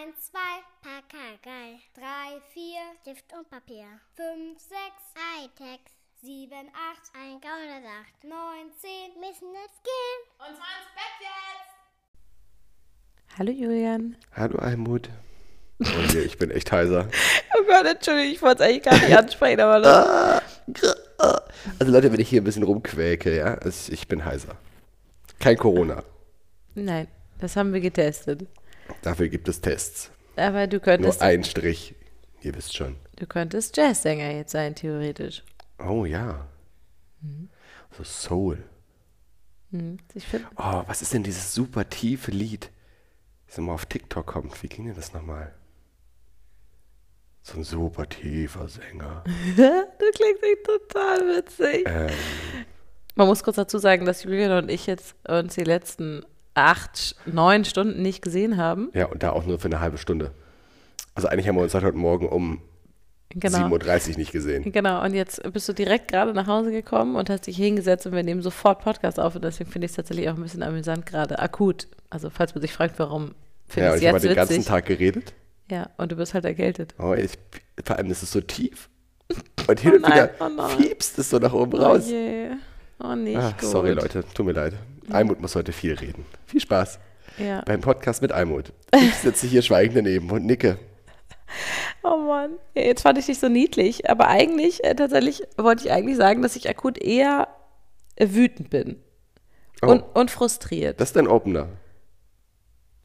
1, 2, Pakagei. 3, 4, Stift und Papier. 5, 6, Hightech. 7, 8, ein Gaunersacht. 9, 10, müssen jetzt gehen. Und zwar ins Bett jetzt! Hallo Julian. Hallo Almut. Oh je, ich bin echt heiser. Oh Gott, Entschuldigung, ich wollte es eigentlich gar nicht ansprechen, aber das, Also Leute, wenn ich hier ein bisschen rumquäke, ja, also ich bin heiser. Kein Corona. Nein, das haben wir getestet. Dafür gibt es Tests. Aber du Nur könntest, ein Strich. Ihr wisst schon. du könntest Jazzsänger jetzt sein, theoretisch. Oh ja. So Soul. Ich finde, Oh, was ist denn dieses super tiefe Lied, das immer auf TikTok kommt? Wie ging denn das nochmal? So ein super tiefer Sänger. du klingst echt total witzig. Ähm, Man muss kurz dazu sagen, dass Julian und ich jetzt uns die letzten acht, neun Stunden nicht gesehen haben. ja, und da auch nur für eine halbe Stunde. Also eigentlich haben wir uns seit heute Morgen um Genau. 7.30 Uhr nicht gesehen. Genau, und jetzt bist du direkt gerade nach Hause gekommen und hast dich hingesetzt und wir nehmen sofort Podcast auf und deswegen finde ich es tatsächlich auch ein bisschen amüsant gerade, akut. Also falls man sich fragt, warum finde Ja, ich und es ich habe jetzt den ganzen witzig. Tag geredet. Ja, und du bist halt erkältet. Oh, ich, vor allem ist es so tief. Und hin und nein, wieder oh nein. fiebst es so nach oben raus. Oh je. Oh, nicht Ah, gut. sorry Leute, tut mir leid. Almut muss heute viel reden. Viel Spaß Ja. beim Podcast mit Almut. Ich sitze hier schweigend daneben und nicke. Oh Mann. Jetzt fand ich dich so niedlich, aber eigentlich, äh, tatsächlich wollte ich eigentlich sagen, dass ich akut eher wütend bin. Oh, Und, und frustriert. das ist dein Opener.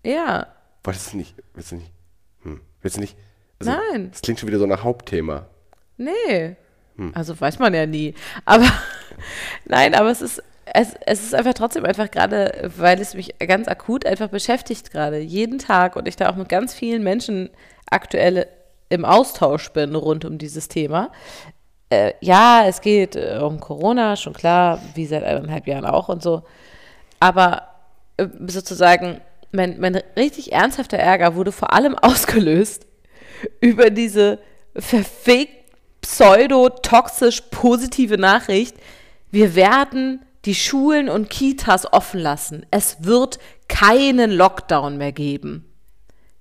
ja. Wolltest du nicht? Willst du nicht? Hm, willst du nicht? Also, Nein. Das klingt schon wieder so nach Hauptthema. Nee. Hm. Also weiß man ja nie. Aber nein, aber es ist, es, es ist einfach trotzdem einfach gerade, weil es mich ganz akut einfach beschäftigt gerade. Jeden Tag und ich da auch mit ganz vielen Menschen aktuell im Austausch bin rund um dieses Thema. Äh, ja, es geht äh, um Corona, schon klar, wie seit eineinhalb Jahren auch und so. Aber äh, sozusagen, mein, mein richtig ernsthafter Ärger wurde vor allem ausgelöst über diese verfegt pseudo-toxisch positive Nachricht. Wir werden die Schulen und Kitas offen lassen. Es wird keinen Lockdown mehr geben.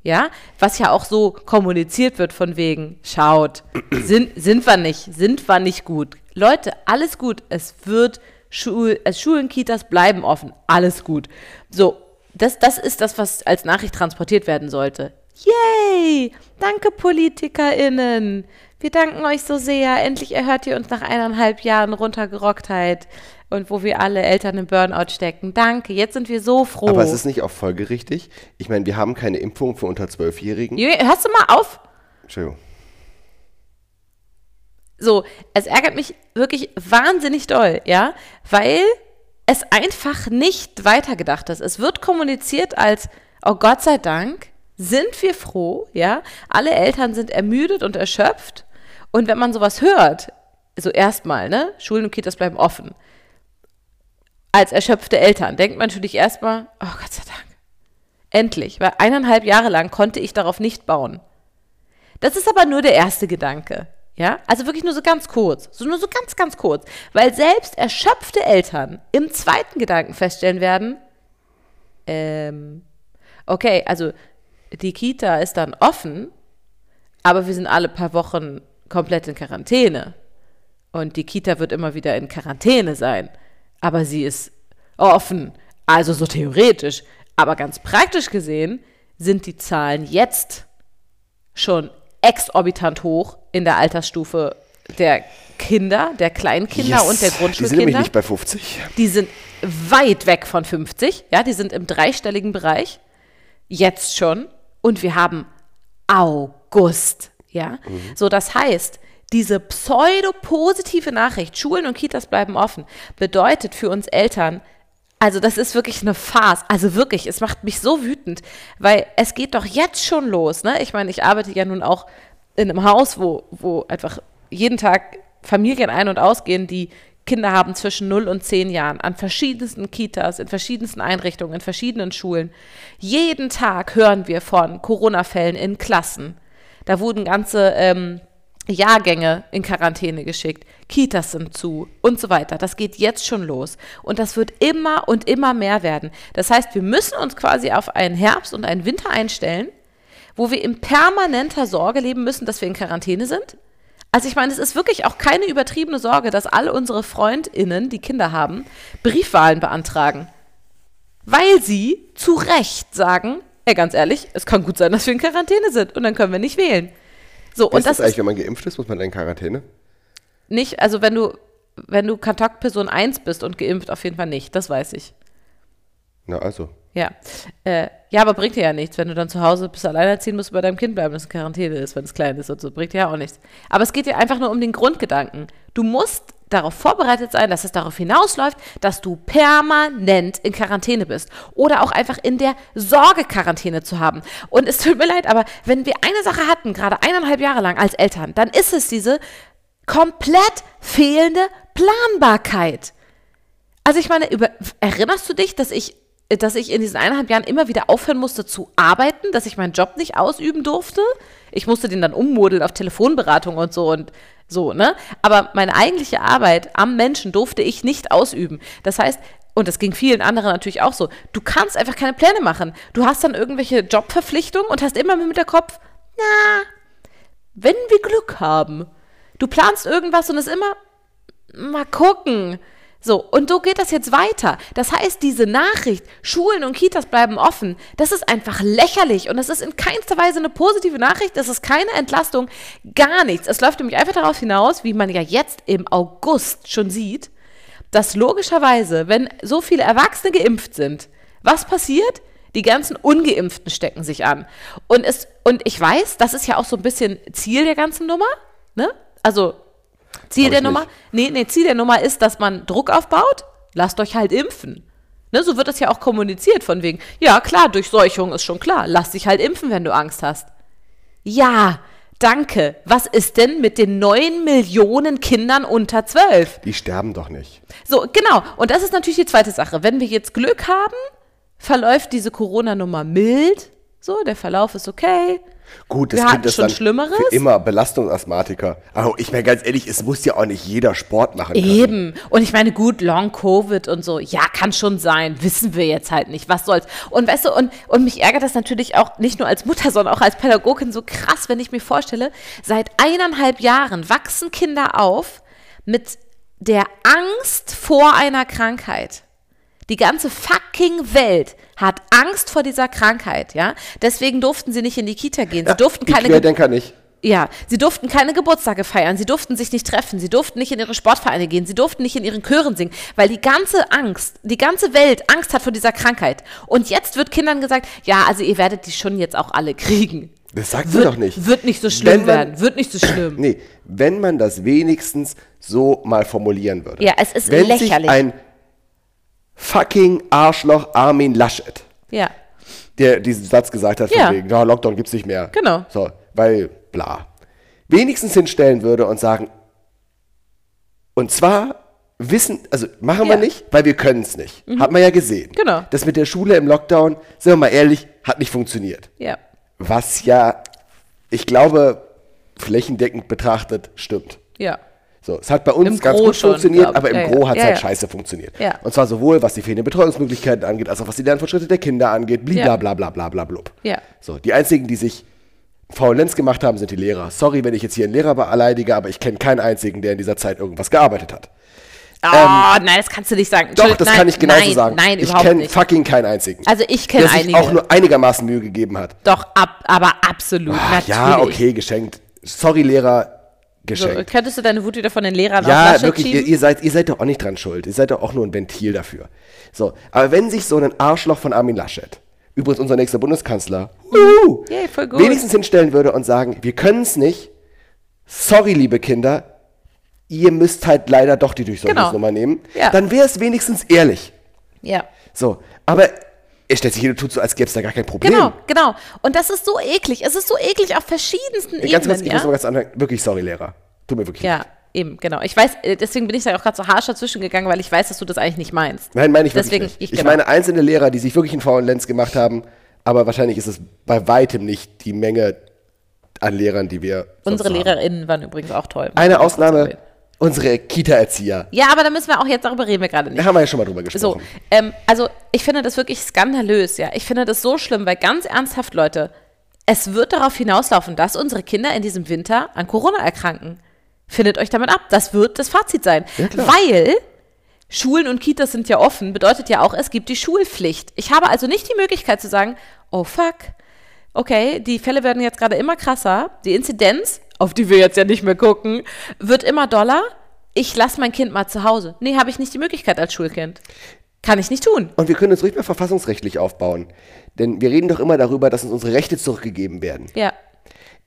Ja, was ja auch so kommuniziert wird von wegen, schaut, sind, sind wir nicht, sind wir nicht gut. Leute, alles gut, es wird Schul, äh, Schulen, Kitas bleiben offen, alles gut. So, das, das ist das, was als Nachricht transportiert werden sollte. Yay! Danke, PolitikerInnen! Wir danken euch so sehr. Endlich erhört ihr uns nach eineinhalb Jahren Runtergerocktheit und wo wir alle Eltern im Burnout stecken. Danke, jetzt sind wir so froh. Aber es ist nicht auch folgerichtig. Ich meine, wir haben keine Impfung für unter Zwölfjährigen. Hörst du mal auf? Entschuldigung. So, es ärgert mich wirklich wahnsinnig doll, ja, weil es einfach nicht weitergedacht ist. Es wird kommuniziert als, oh Gott sei Dank, sind wir froh, ja, alle Eltern sind ermüdet und erschöpft. Und wenn man sowas hört, so erstmal, ne, Schulen und Kitas bleiben offen, als erschöpfte Eltern, denkt man natürlich erstmal, oh Gott sei Dank, endlich, weil eineinhalb Jahre lang konnte ich darauf nicht bauen. Das ist aber nur der erste Gedanke. Ja, also wirklich nur so ganz kurz, so nur so ganz, ganz kurz, weil selbst erschöpfte Eltern im zweiten Gedanken feststellen werden, ähm, okay, also die Kita ist dann offen, aber wir sind alle paar Wochen komplett in Quarantäne und die Kita wird immer wieder in Quarantäne sein, aber sie ist offen, also so theoretisch, aber ganz praktisch gesehen sind die Zahlen jetzt schon exorbitant hoch in der Altersstufe der Kinder, der Kleinkinder und der Die sind nämlich Grundschulkinder. nicht bei 50. Die sind weit weg von 50, ja, die sind im dreistelligen Bereich, jetzt schon. Und wir haben August, ja. So, das heißt, diese pseudo-positive Nachricht, Schulen und Kitas bleiben offen, bedeutet für uns Eltern, also das ist wirklich eine Farce. Also wirklich, es macht mich so wütend, weil es geht doch jetzt schon los. Ne? Ich meine, ich arbeite ja nun auch in einem Haus, wo, wo einfach jeden Tag Familien ein- und ausgehen, die Kinder haben zwischen 0 und 10 Jahren an verschiedensten Kitas, in verschiedensten Einrichtungen, in verschiedenen Schulen. Jeden Tag hören wir von Corona-Fällen in Klassen. Da wurden ganze ähm, Jahrgänge in Quarantäne geschickt, Kitas sind zu und so weiter. Das geht jetzt schon los. Und das wird immer und immer mehr werden. Das heißt, wir müssen uns quasi auf einen Herbst und einen Winter einstellen, wo wir in permanenter Sorge leben müssen, dass wir in Quarantäne sind? Also ich meine, es ist wirklich auch keine übertriebene Sorge, dass alle unsere Freundinnen, die Kinder haben, Briefwahlen beantragen. Weil sie zu Recht sagen, ey, ganz ehrlich, es kann gut sein, dass wir in Quarantäne sind und dann können wir nicht wählen. So, Und und das das eigentlich, ist wenn man geimpft ist, muss man dann in Quarantäne? nicht, also wenn du, wenn du Kontaktperson 1 bist und geimpft, auf jeden Fall nicht, das weiß ich. Na also. Ja. Äh, ja, aber bringt dir ja nichts, wenn du dann zu Hause bist, alleinerziehen musst, du bei deinem Kind bleiben, das in Quarantäne ist, wenn es klein ist und so. Bringt dir ja auch nichts. Aber es geht dir einfach nur um den Grundgedanken. Du musst darauf vorbereitet sein, dass es darauf hinausläuft, dass du permanent in Quarantäne bist. Oder auch einfach in der Sorge-Quarantäne zu haben. Und es tut mir leid, aber wenn wir eine Sache hatten, gerade eineinhalb Jahre lang als Eltern, dann ist es diese komplett fehlende Planbarkeit. Also ich meine, über, erinnerst du dich, dass ich, dass ich in diesen eineinhalb Jahren immer wieder aufhören musste zu arbeiten, dass ich meinen Job nicht ausüben durfte? Ich musste den dann ummodeln auf Telefonberatung und so und so, ne? Aber meine eigentliche Arbeit am Menschen durfte ich nicht ausüben. Das heißt, und das ging vielen anderen natürlich auch so, du kannst einfach keine Pläne machen. Du hast dann irgendwelche Jobverpflichtungen und hast immer mit der Kopf, na, wenn wir Glück haben. Du planst irgendwas und es immer, mal gucken. So, und so geht das jetzt weiter. Das heißt, diese Nachricht, Schulen und Kitas bleiben offen, das ist einfach lächerlich und das ist in keinster Weise eine positive Nachricht, das ist keine Entlastung, gar nichts. Es läuft nämlich einfach darauf hinaus, wie man ja jetzt im August schon sieht, dass logischerweise, wenn so viele Erwachsene geimpft sind, was passiert? Die ganzen Ungeimpften stecken sich an. Und, es, und ich weiß, das ist ja auch so ein bisschen Ziel der ganzen Nummer. Ne? Also Ziel der Nummer, nee, nee, Ziel der Nummer ist, dass man Druck aufbaut. Lasst euch halt impfen. Ne, so wird das ja auch kommuniziert von wegen, ja klar, Durchseuchung ist schon klar. Lass dich halt impfen, wenn du Angst hast. Ja, danke. Was ist denn mit den neun Millionen Kindern unter zwölf? Die sterben doch nicht. So, genau. Und das ist natürlich die zweite Sache. Wenn wir jetzt Glück haben, verläuft diese Corona-Nummer mild. So, der Verlauf ist okay. Gut, das Wir Kind ist schon dann Schlimmeres. für immer Belastungsasthmatiker. Aber ich meine ganz ehrlich, es muss ja auch nicht jeder Sport machen. können. Eben. Und ich meine, gut, Long Covid und so, ja, kann schon sein. Wissen wir jetzt halt nicht. Was soll's? Und weißt du, und, und mich ärgert das natürlich auch nicht nur als Mutter, sondern auch als Pädagogin so krass, wenn ich mir vorstelle, seit eineinhalb Jahren wachsen Kinder auf mit der Angst vor einer Krankheit. Die ganze fucking Welt hat Angst vor dieser Krankheit, ja? Deswegen durften sie nicht in die Kita gehen. Sie durften keine Ge- Querdenker nicht. ja, sie durften keine Geburtstage feiern, sie durften sich nicht treffen, sie durften nicht in ihre Sportvereine gehen, sie durften nicht in ihren Chören singen, weil die ganze Angst, die ganze Welt Angst hat vor dieser Krankheit. Und jetzt wird Kindern gesagt, ja, also ihr werdet die schon jetzt auch alle kriegen. Das sagt sie Wird, doch nicht. wird nicht so schlimm man- werden, wird nicht so schlimm. Nee, wenn man das wenigstens so mal formulieren würde. Ja, es ist wenn lächerlich. Sich ein fucking Arschloch Armin Laschet, Ja, der diesen Satz gesagt hat, Ja. von wegen, ja, Lockdown gibt's nicht mehr. Genau. So, weil, bla. Wenigstens hinstellen würde und sagen, und zwar wissen, also machen wir Ja. Mhm. nicht, weil wir können es nicht. Hat man ja gesehen. Genau. Das mit der Schule im Lockdown, sind wir mal ehrlich, hat nicht funktioniert. ja, Was ja, ich glaube, flächendeckend betrachtet, stimmt. ja. So, es hat bei uns Im ganz Gro gut schon, funktioniert, ich. aber im Ja. Gro hat es Ja, halt ja. scheiße funktioniert. Und zwar sowohl, was die fehlenden Betreuungsmöglichkeiten angeht, als auch was die Lernfortschritte der Kinder angeht, blibla Ja. bla bla bla bla blub. Ja. So, die einzigen, die sich Faulenz gemacht haben, sind die Lehrer. Sorry, wenn ich jetzt hier einen Lehrer beleidige, aber ich kenne keinen einzigen, der in dieser Zeit irgendwas gearbeitet hat. Oh, nein, das kannst du nicht sagen. Ähm, Doch, das Entschuldigung, kann ich genauso nein, sagen. Nein, ich kenne fucking keinen einzigen. Also ich kenne der sich einige. auch nur einigermaßen Mühe gegeben hat. Doch, ab, aber absolut, Ach, natürlich. ja, okay, geschenkt. Sorry, Lehrer, So, geschenkt. könntest du deine Wut wieder von den Lehrern auf Ja, wirklich, ihr, ihr, seid, ihr seid doch auch nicht dran schuld. Ihr seid doch auch nur ein Ventil dafür. So, aber wenn sich so ein Arschloch von Armin Laschet, übrigens unser nächster Bundeskanzler, uh, voll gut. wenigstens hinstellen würde und sagen, wir können es nicht, sorry, liebe Kinder, ihr müsst halt leider doch die Durchseuchungsnummer nehmen, Ja. dann wäre es wenigstens ehrlich. ja. So, aber er stellt sich hin und tut so, als gäbe es da gar kein Problem. Genau, genau. Und das ist so eklig. Es ist so eklig auf verschiedensten Ganz kurz, Ebenen, ich ja? muss mal ganz anfangen. Wirklich sorry, Lehrer. Tut mir wirklich leid. Ja, eben, genau. Ich weiß, äh, deswegen bin ich da auch gerade so harsch dazwischen gegangen, weil ich weiß, dass du das eigentlich nicht meinst. Nein, meine ich wirklich Deswegen, nicht. ich, Ich, genau. meine einzelne Lehrer, die sich wirklich einen faulen Lenz gemacht haben, aber wahrscheinlich ist es bei weitem nicht die Menge an Lehrern, die wir Unsere haben. LehrerInnen waren übrigens auch toll. Eine Ausnahme. Unsere Kita-Erzieher. Ja, aber da müssen wir auch jetzt, darüber reden wir gerade nicht. Da haben wir ja schon mal drüber So, gesprochen. ähm, also ich finde das wirklich skandalös, ja. Ich finde das so schlimm, weil ganz ernsthaft, Leute, Es wird darauf hinauslaufen, dass unsere Kinder in diesem Winter an Corona erkranken. Findet euch damit ab. Das wird das Fazit sein. Ja. Weil Schulen und Kitas sind ja offen, bedeutet ja auch, es gibt die Schulpflicht. Ich habe also nicht die Möglichkeit zu sagen, oh fuck, okay, die Fälle werden jetzt gerade immer krasser, die Inzidenz, auf die wir jetzt ja nicht mehr gucken, wird immer doller. Ich lasse mein Kind mal zu Hause. Nee, habe ich nicht die Möglichkeit als Schulkind. Kann ich nicht tun. Und wir können uns ruhig mal verfassungsrechtlich aufbauen. Denn wir reden doch immer darüber, dass uns unsere Rechte zurückgegeben werden. Ja,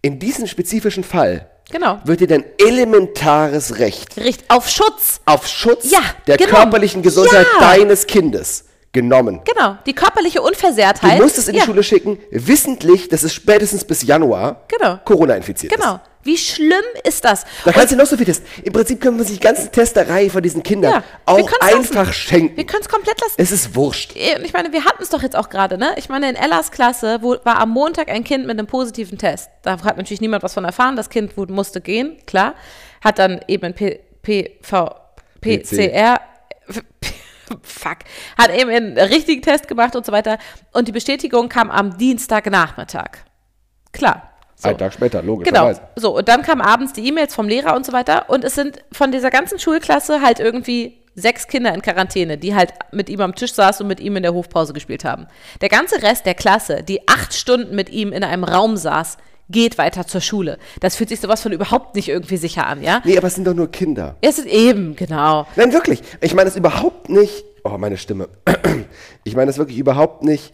In diesem spezifischen Fall genau. wird dir dein elementares Recht Richt auf Schutz. auf Schutz Ja, der genau. körperlichen Gesundheit Ja. deines Kindes genommen. Genau, die körperliche Du Unversehrtheit. musst es in die ja, Schule schicken, wissentlich, dass es spätestens bis Januar Genau. Corona infiziert ist. Genau. Wie schlimm ist das? Da kannst du noch so viel testen. Im Prinzip können wir uns die ganzen Testerei von diesen Kindern Ja, auch einfach lassen. schenken. Wir können es komplett lassen. es ist wurscht. Und ich meine, wir hatten es doch jetzt auch gerade, ne? Ich meine, in Ellas Klasse wo, war am Montag ein Kind mit einem positiven Test. Da hat natürlich niemand was von erfahren. Das Kind musste gehen, klar. Hat dann eben P, PV, PCR, fuck, hat eben einen richtigen Test gemacht und so weiter. Und die Bestätigung kam am Dienstagnachmittag. Klar. So. Einen Tag später, Genau. logischerweise. So, und dann kamen abends die E-Mails vom Lehrer und so weiter. Und es sind von dieser ganzen Schulklasse halt irgendwie sechs Kinder in Quarantäne, die halt mit ihm am Tisch saßen und mit ihm in der Hofpause gespielt haben. Der ganze Rest der Klasse, die acht Stunden mit ihm in einem Raum saß, geht weiter zur Schule. Das fühlt sich sowas von überhaupt nicht irgendwie sicher an, ja? Nee, aber es sind doch nur Kinder. Es ist eben, genau. Nein, wirklich. Ich meine das überhaupt nicht. Oh, meine Stimme. Ich meine das wirklich überhaupt nicht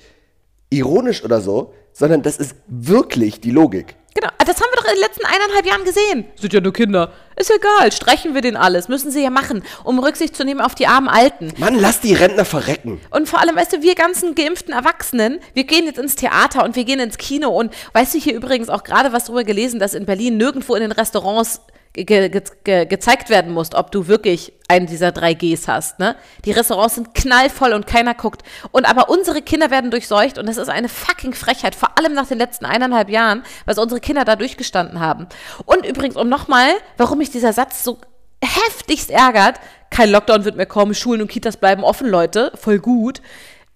ironisch oder so, sondern das ist wirklich die Logik. Genau, das haben wir doch in den letzten eineinhalb Jahren gesehen. Sind ja nur Kinder. Ist egal, streichen wir den alles. Müssen sie ja machen, um Rücksicht zu nehmen auf die armen Alten. Mann, lass die Rentner verrecken. Und vor allem, weißt du, wir ganzen geimpften Erwachsenen, wir gehen jetzt ins Theater und wir gehen ins Kino und weißt du hier übrigens auch gerade was drüber gelesen, dass in Berlin nirgendwo in den Restaurants ge ge ge gezeigt werden muss, ob du wirklich einen dieser drei Gs hast. Ne? Die Restaurants sind knallvoll und keiner guckt. Und aber unsere Kinder werden durchseucht und das ist eine fucking Frechheit, vor allem nach den letzten eineinhalb Jahren, was unsere Kinder da durchgestanden haben. Und übrigens, um nochmal, warum mich dieser Satz so heftigst ärgert, kein Lockdown wird mehr kommen, Schulen und Kitas bleiben offen, Leute, voll gut.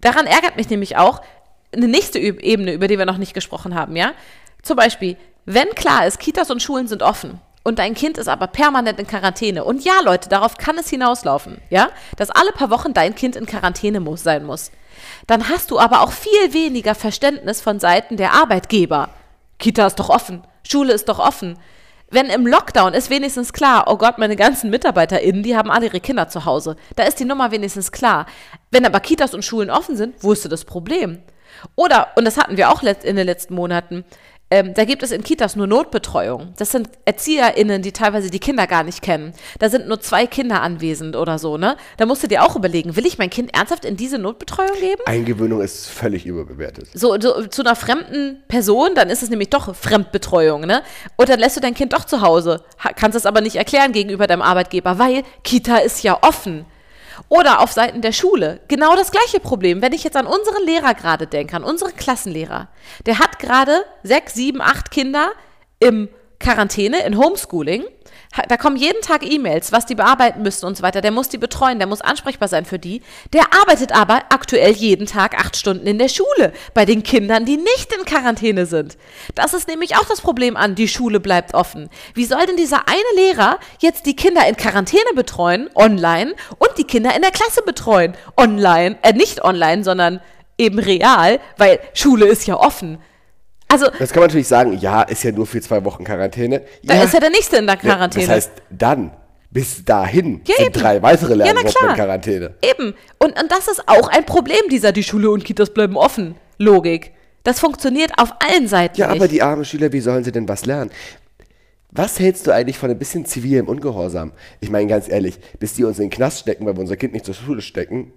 Daran ärgert mich nämlich auch eine nächste Ebene, über die wir noch nicht gesprochen haben, ja? Zum Beispiel, wenn klar ist, Kitas und Schulen sind offen und dein Kind ist aber permanent in Quarantäne und ja, Leute, darauf kann es hinauslaufen, ja? Dass alle paar Wochen dein Kind in Quarantäne muss, sein muss. Dann hast du aber auch viel weniger Verständnis von Seiten der Arbeitgeber. Kita ist doch offen, Schule ist doch offen. Wenn im Lockdown ist wenigstens klar, oh Gott, meine ganzen MitarbeiterInnen, die haben alle ihre Kinder zu Hause. Da ist die Nummer wenigstens klar. Wenn aber Kitas und Schulen offen sind, wo ist das Problem? Oder, und das hatten wir auch in den letzten Monaten, ähm, da gibt es in Kitas nur Notbetreuung. Das sind ErzieherInnen, die teilweise die Kinder gar nicht kennen. Da sind nur zwei Kinder anwesend oder so, ne? Da musst du dir auch überlegen, will ich mein Kind ernsthaft in diese Notbetreuung geben? Eingewöhnung ist völlig überbewertet. so, so zu einer fremden Person, dann ist es nämlich doch Fremdbetreuung, ne? Und dann lässt du dein Kind doch zu Hause, ha- kannst es aber nicht erklären gegenüber deinem Arbeitgeber, weil Kita ist ja offen. Oder auf Seiten der Schule, genau das gleiche Problem. Wenn ich jetzt an unseren Lehrer gerade denke, an unseren Klassenlehrer, der hat gerade sechs, sieben, acht Kinder im Quarantäne, in Homeschooling. Da kommen jeden Tag E-Mails, was die bearbeiten müssen und so weiter. Der muss die betreuen, der muss ansprechbar sein für die. Der arbeitet aber aktuell jeden Tag acht Stunden in der Schule bei den Kindern, die nicht in Quarantäne sind. Das ist nämlich auch das Problem an, die Schule bleibt offen. Wie soll denn dieser eine Lehrer jetzt die Kinder in Quarantäne betreuen, online, und die Kinder in der Klasse betreuen, online, äh, nicht online, sondern eben real, weil Schule ist ja offen. Also, Das kann man natürlich sagen, ja, ist ja nur für zwei Wochen Quarantäne. da ja, ist ja der Nächste in der ne, Quarantäne. Das heißt, dann, bis dahin, Ja, sind eben. drei weitere Ja, Lerngruppen klar. in Quarantäne. Eben. Und, und das ist auch ein Problem dieser, die Schule und Kitas bleiben offen. Logik. Das funktioniert auf allen Seiten Ja, nicht. aber die armen Schüler, wie sollen sie denn was lernen? Was hältst du eigentlich von ein bisschen zivilem Ungehorsam? Ich meine, ganz ehrlich, bis die uns in den Knast stecken, weil wir unser Kind nicht zur Schule stecken,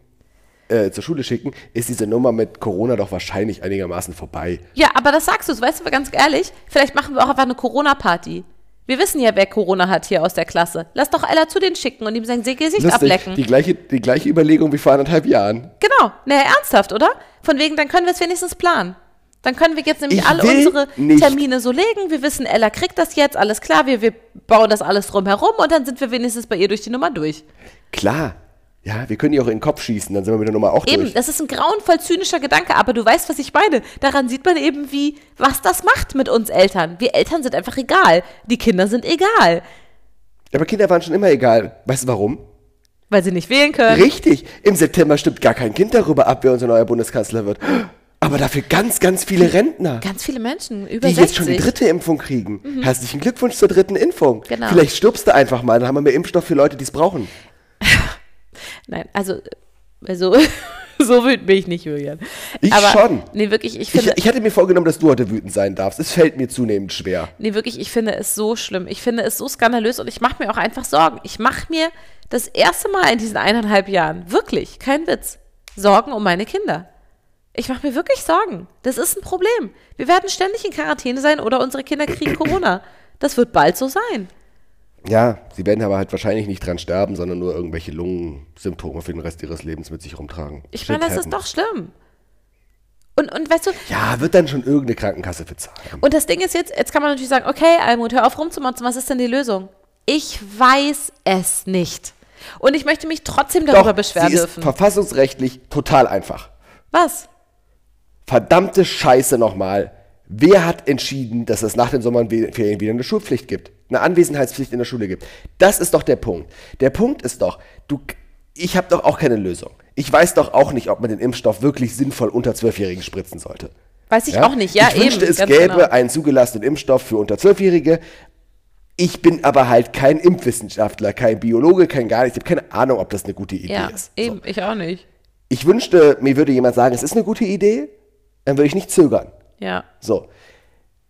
äh, zur Schule schicken, ist diese Nummer mit Corona doch wahrscheinlich einigermaßen vorbei. Ja, aber das sagst du, weißt du, ganz ehrlich, vielleicht machen wir auch einfach eine Corona-Party. Wir wissen ja, wer Corona hat hier aus der Klasse. Lass doch Ella zu denen schicken und ihm sein Gesicht ablecken. die gleiche, die gleiche Überlegung wie vor anderthalb Jahren. Genau. Naja, ernsthaft, oder? Von wegen, dann können wir es wenigstens planen. Dann können wir jetzt nämlich Ich alle unsere nicht. Termine so legen. Wir wissen, Ella kriegt das jetzt, alles klar. Wir, wir bauen das alles drumherum und dann sind wir wenigstens bei ihr durch die Nummer durch. Klar, Ja, wir können die auch in den Kopf schießen, dann sind wir mit der Nummer auch Eben, durch. das ist ein grauenvoll zynischer Gedanke, aber du weißt, was ich meine. Daran sieht man eben, wie, was das macht mit uns Eltern. Wir Eltern sind einfach egal. Die Kinder sind egal, Aber Kinder waren schon immer egal. Weißt du warum? weil sie nicht wählen können. Richtig. Im September stimmt gar kein Kind darüber ab, wer unser neuer Bundeskanzler wird. Aber dafür ganz, ganz viele Rentner, Ganz viele Menschen, über die 60. jetzt schon die dritte Impfung kriegen. Herzlichen Glückwunsch zur dritten Impfung. Genau. Vielleicht stirbst du einfach mal, dann haben wir mehr Impfstoff für Leute, die es brauchen. Nein, also, also so wütend bin ich nicht, Julian. Ich aber, schon. Nee, wirklich, ich Ich, finde, ich hatte mir vorgenommen, dass du heute wütend sein darfst. Es fällt mir zunehmend schwer. nee, wirklich, ich finde es so schlimm. Ich finde es so skandalös und ich mache mir auch einfach Sorgen. Ich mache mir das erste Mal in diesen eineinhalb Jahren, wirklich, kein Witz, Sorgen um meine Kinder. Ich mache mir wirklich Sorgen. Das ist ein Problem. Wir werden ständig in Quarantäne sein oder unsere Kinder kriegen Corona. Das wird bald so sein. Ja, sie werden aber halt wahrscheinlich nicht dran sterben, sondern nur irgendwelche Lungensymptome für den Rest ihres Lebens mit sich rumtragen. Ich meine, das ist doch schlimm. Und, und weißt du, Ja, wird dann schon irgendeine Krankenkasse bezahlen. Und das Ding ist jetzt, jetzt kann man natürlich sagen, okay, Almut, hör auf rumzumotzen, was ist denn die Lösung? Ich weiß es nicht. Und ich möchte mich trotzdem darüber beschweren sie ist dürfen. verfassungsrechtlich total einfach. Was? Verdammte Scheiße nochmal. Wer hat entschieden, dass es nach den Sommerferien wieder eine Schulpflicht gibt? Eine Anwesenheitspflicht in der Schule gibt? Das ist doch der Punkt. Der Punkt ist doch, du, ich habe doch auch keine Lösung. Ich weiß doch auch nicht, ob man den Impfstoff wirklich sinnvoll unter Zwölfjährigen spritzen sollte. Weiß ich auch nicht. Ja, ich eben. wünschte, es gäbe genau. einen zugelassenen Impfstoff für unter Zwölfjährige. Ich bin aber halt kein Impfwissenschaftler, kein Biologe, kein gar nichts. Ich habe keine Ahnung, ob das eine gute Idee Ja, ist. eben, ich auch nicht. Ich wünschte, mir würde jemand sagen, es ist eine gute Idee, dann würde ich nicht zögern. Ja. So.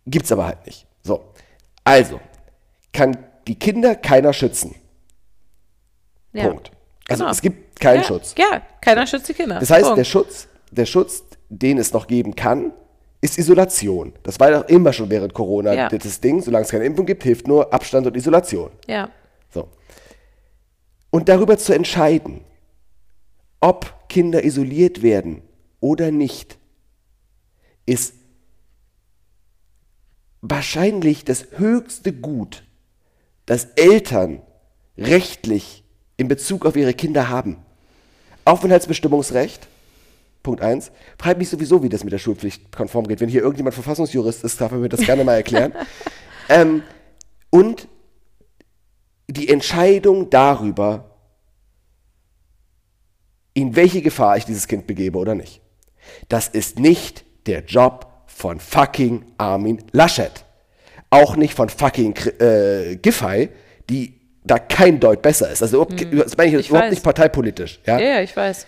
Gibt's aber halt nicht. So. Also, kann die Kinder keiner schützen. ja. Punkt. Also Genau. es gibt keinen ja, Schutz. Ja, keiner schützt die Kinder. Das heißt, Punkt. der Schutz, der Schutz, den es noch geben kann, ist Isolation. Das war doch immer schon während Corona Ja. das Ding. Solange es keine Impfung gibt, hilft nur Abstand und Isolation. Ja. So. Und darüber zu entscheiden, ob Kinder isoliert werden oder nicht, ist wahrscheinlich das höchste Gut, das Eltern rechtlich in Bezug auf ihre Kinder haben. Aufenthaltsbestimmungsrecht, Punkt 1. Fragt mich sowieso, wie das mit der Schulpflicht konform geht. Wenn hier irgendjemand Verfassungsjurist ist, darf er mir das gerne mal erklären. ähm, und die Entscheidung darüber, in welche Gefahr ich dieses Kind begebe oder nicht. Das ist nicht der Job von fucking Armin Laschet. Auch nicht von fucking äh, Giffey, die da kein Deut besser ist. Also überhaupt, das meine ich, Hm. Ich überhaupt weiß. nicht parteipolitisch. Ja? ja, ja, ich weiß.